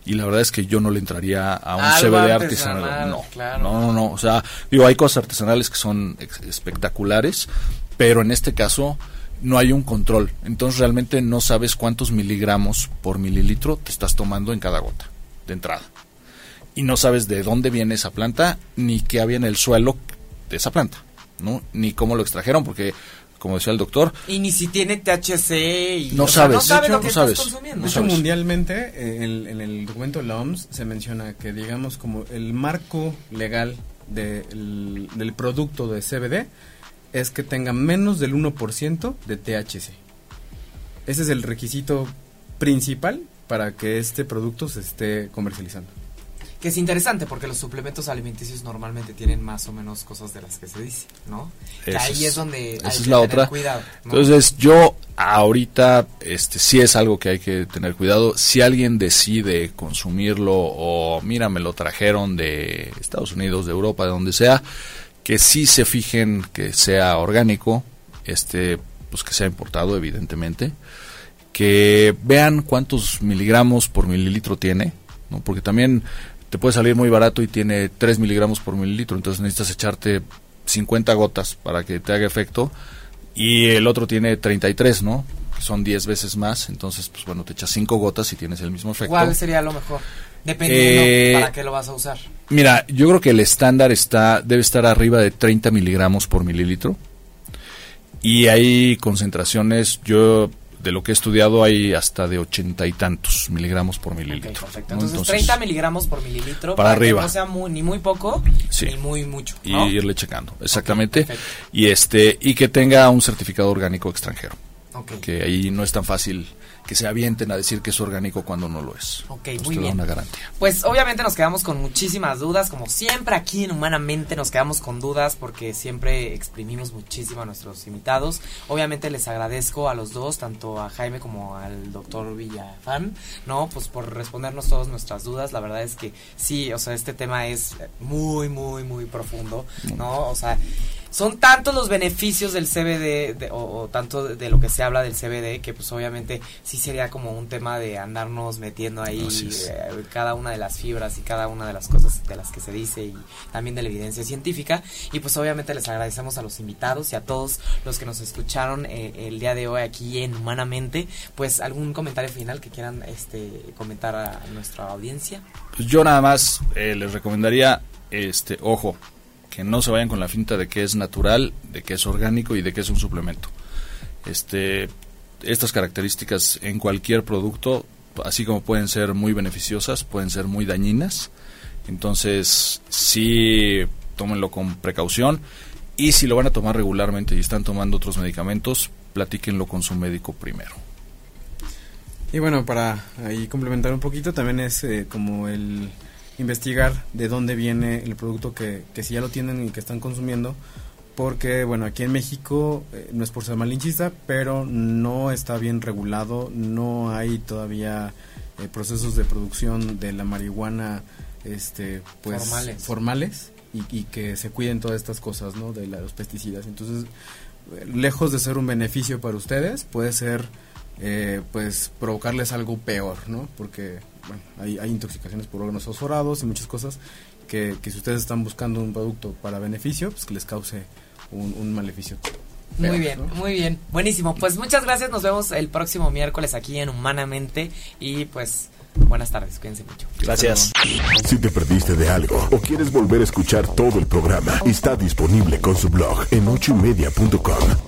Y la verdad es que yo no le entraría a un CBD artesanal. No, no, no, no. O sea, digo, hay cosas artesanales que son espectaculares, pero en este caso no hay un control. Entonces realmente no sabes cuántos miligramos por mililitro te estás tomando en cada gota de entrada y no sabes de dónde viene esa planta ni qué había en el suelo de esa planta, ¿no? Ni cómo lo extrajeron, porque como decía el doctor. Y ni si tiene THC y No sabes, no sabes de lo hecho, que no estás sabes. consumiendo. De hecho, mundialmente, en, en el documento de la OMS se menciona que, digamos, como el marco legal del- del producto de CBD es que tenga menos del 1% de THC. Ese es el requisito principal para que este producto se esté comercializando. Que es interesante porque los suplementos alimenticios normalmente tienen más o menos cosas de las que se dice, ¿no? Que Esa ahí es- es donde esa hay es que la tener otra. cuidado. ¿no? Entonces yo ahorita este sí es algo que hay que tener cuidado. Si alguien decide consumirlo o mira me lo trajeron de Estados Unidos, de Europa, de donde sea, que sí se fijen que sea orgánico, este pues que sea importado evidentemente, que vean cuántos miligramos por mililitro tiene, ¿no? porque también te puede salir muy barato y tiene 3 miligramos por mililitro, entonces necesitas echarte 50 gotas para que te haga efecto y el otro tiene 33, ¿no? Son 10 veces más, entonces pues bueno, te echas 5 gotas y tienes el mismo efecto. ¿Cuál sería lo mejor? Dependiendo Eh, para qué lo vas a usar. Mira, yo creo que el estándar está debe estar arriba de 30 miligramos por mililitro. Y hay concentraciones, yo de lo que he estudiado hay hasta de ochenta y tantos miligramos por mililitro. perfecto. ¿no? Entonces, 30 miligramos por mililitro Para que arriba. no sea muy, ni muy poco Sí. ni muy mucho. y irle checando, exactamente. y este y que tenga un certificado orgánico extranjero, que ahí no es tan fácil que se avienten a decir que es orgánico cuando no lo es. Ok, muy te da bien. una garantía. Pues obviamente nos quedamos con muchísimas dudas, como siempre aquí en Humanamente nos quedamos con dudas porque siempre exprimimos muchísimo a nuestros invitados. Obviamente les agradezco a los dos, tanto a Jaime como al doctor Villafán, ¿no? Pues por respondernos todas nuestras dudas. La verdad es que sí, o sea, este tema es muy, muy, muy profundo, ¿no? O sea, son tantos los beneficios del CBD de- o, o tanto de, de lo que se habla del CBD que pues obviamente sí sería como un tema de andarnos metiendo ahí eh, cada una de las fibras y cada una de las cosas de las que se dice y también de la evidencia científica. Y pues obviamente les agradecemos a los invitados y a todos los que nos escucharon eh, el día de hoy aquí en Humanamente. Pues algún comentario final que quieran este comentar a nuestra audiencia Pues yo nada más eh, les recomendaría, este, ojo, que no se vayan con la finta de que es natural, de que es orgánico y de que es un suplemento. Este, estas características en cualquier producto, así como pueden ser muy beneficiosas, pueden ser muy dañinas. Entonces, sí, tómenlo con precaución. Y si lo van a tomar regularmente y están tomando otros medicamentos, platíquenlo con su médico primero. Y bueno, para ahí complementar un poquito, también es eh, como el investigar de dónde viene el producto que, que si ya lo tienen y que están consumiendo, porque bueno, aquí en México eh, no es por ser malinchista, pero no está bien regulado, no hay todavía eh, procesos de producción de la marihuana este pues Formales. formales y, y que se cuiden todas estas cosas, ¿no? De la- los pesticidas. Entonces, eh, lejos de ser un beneficio para ustedes, puede ser eh, pues provocarles algo peor, ¿no? Porque bueno, hay, hay intoxicaciones por órganos fosforados y muchas cosas que, que si ustedes están buscando un producto para beneficio, pues que les cause un, un maleficio. Muy bien, ¿no? muy bien. Buenísimo. Pues muchas gracias. Nos vemos el próximo miércoles aquí en Humanamente. Y pues buenas tardes. Cuídense mucho. Gracias. Si te perdiste de algo o quieres volver a escuchar todo el programa, está disponible con su blog en ochoymedia.com.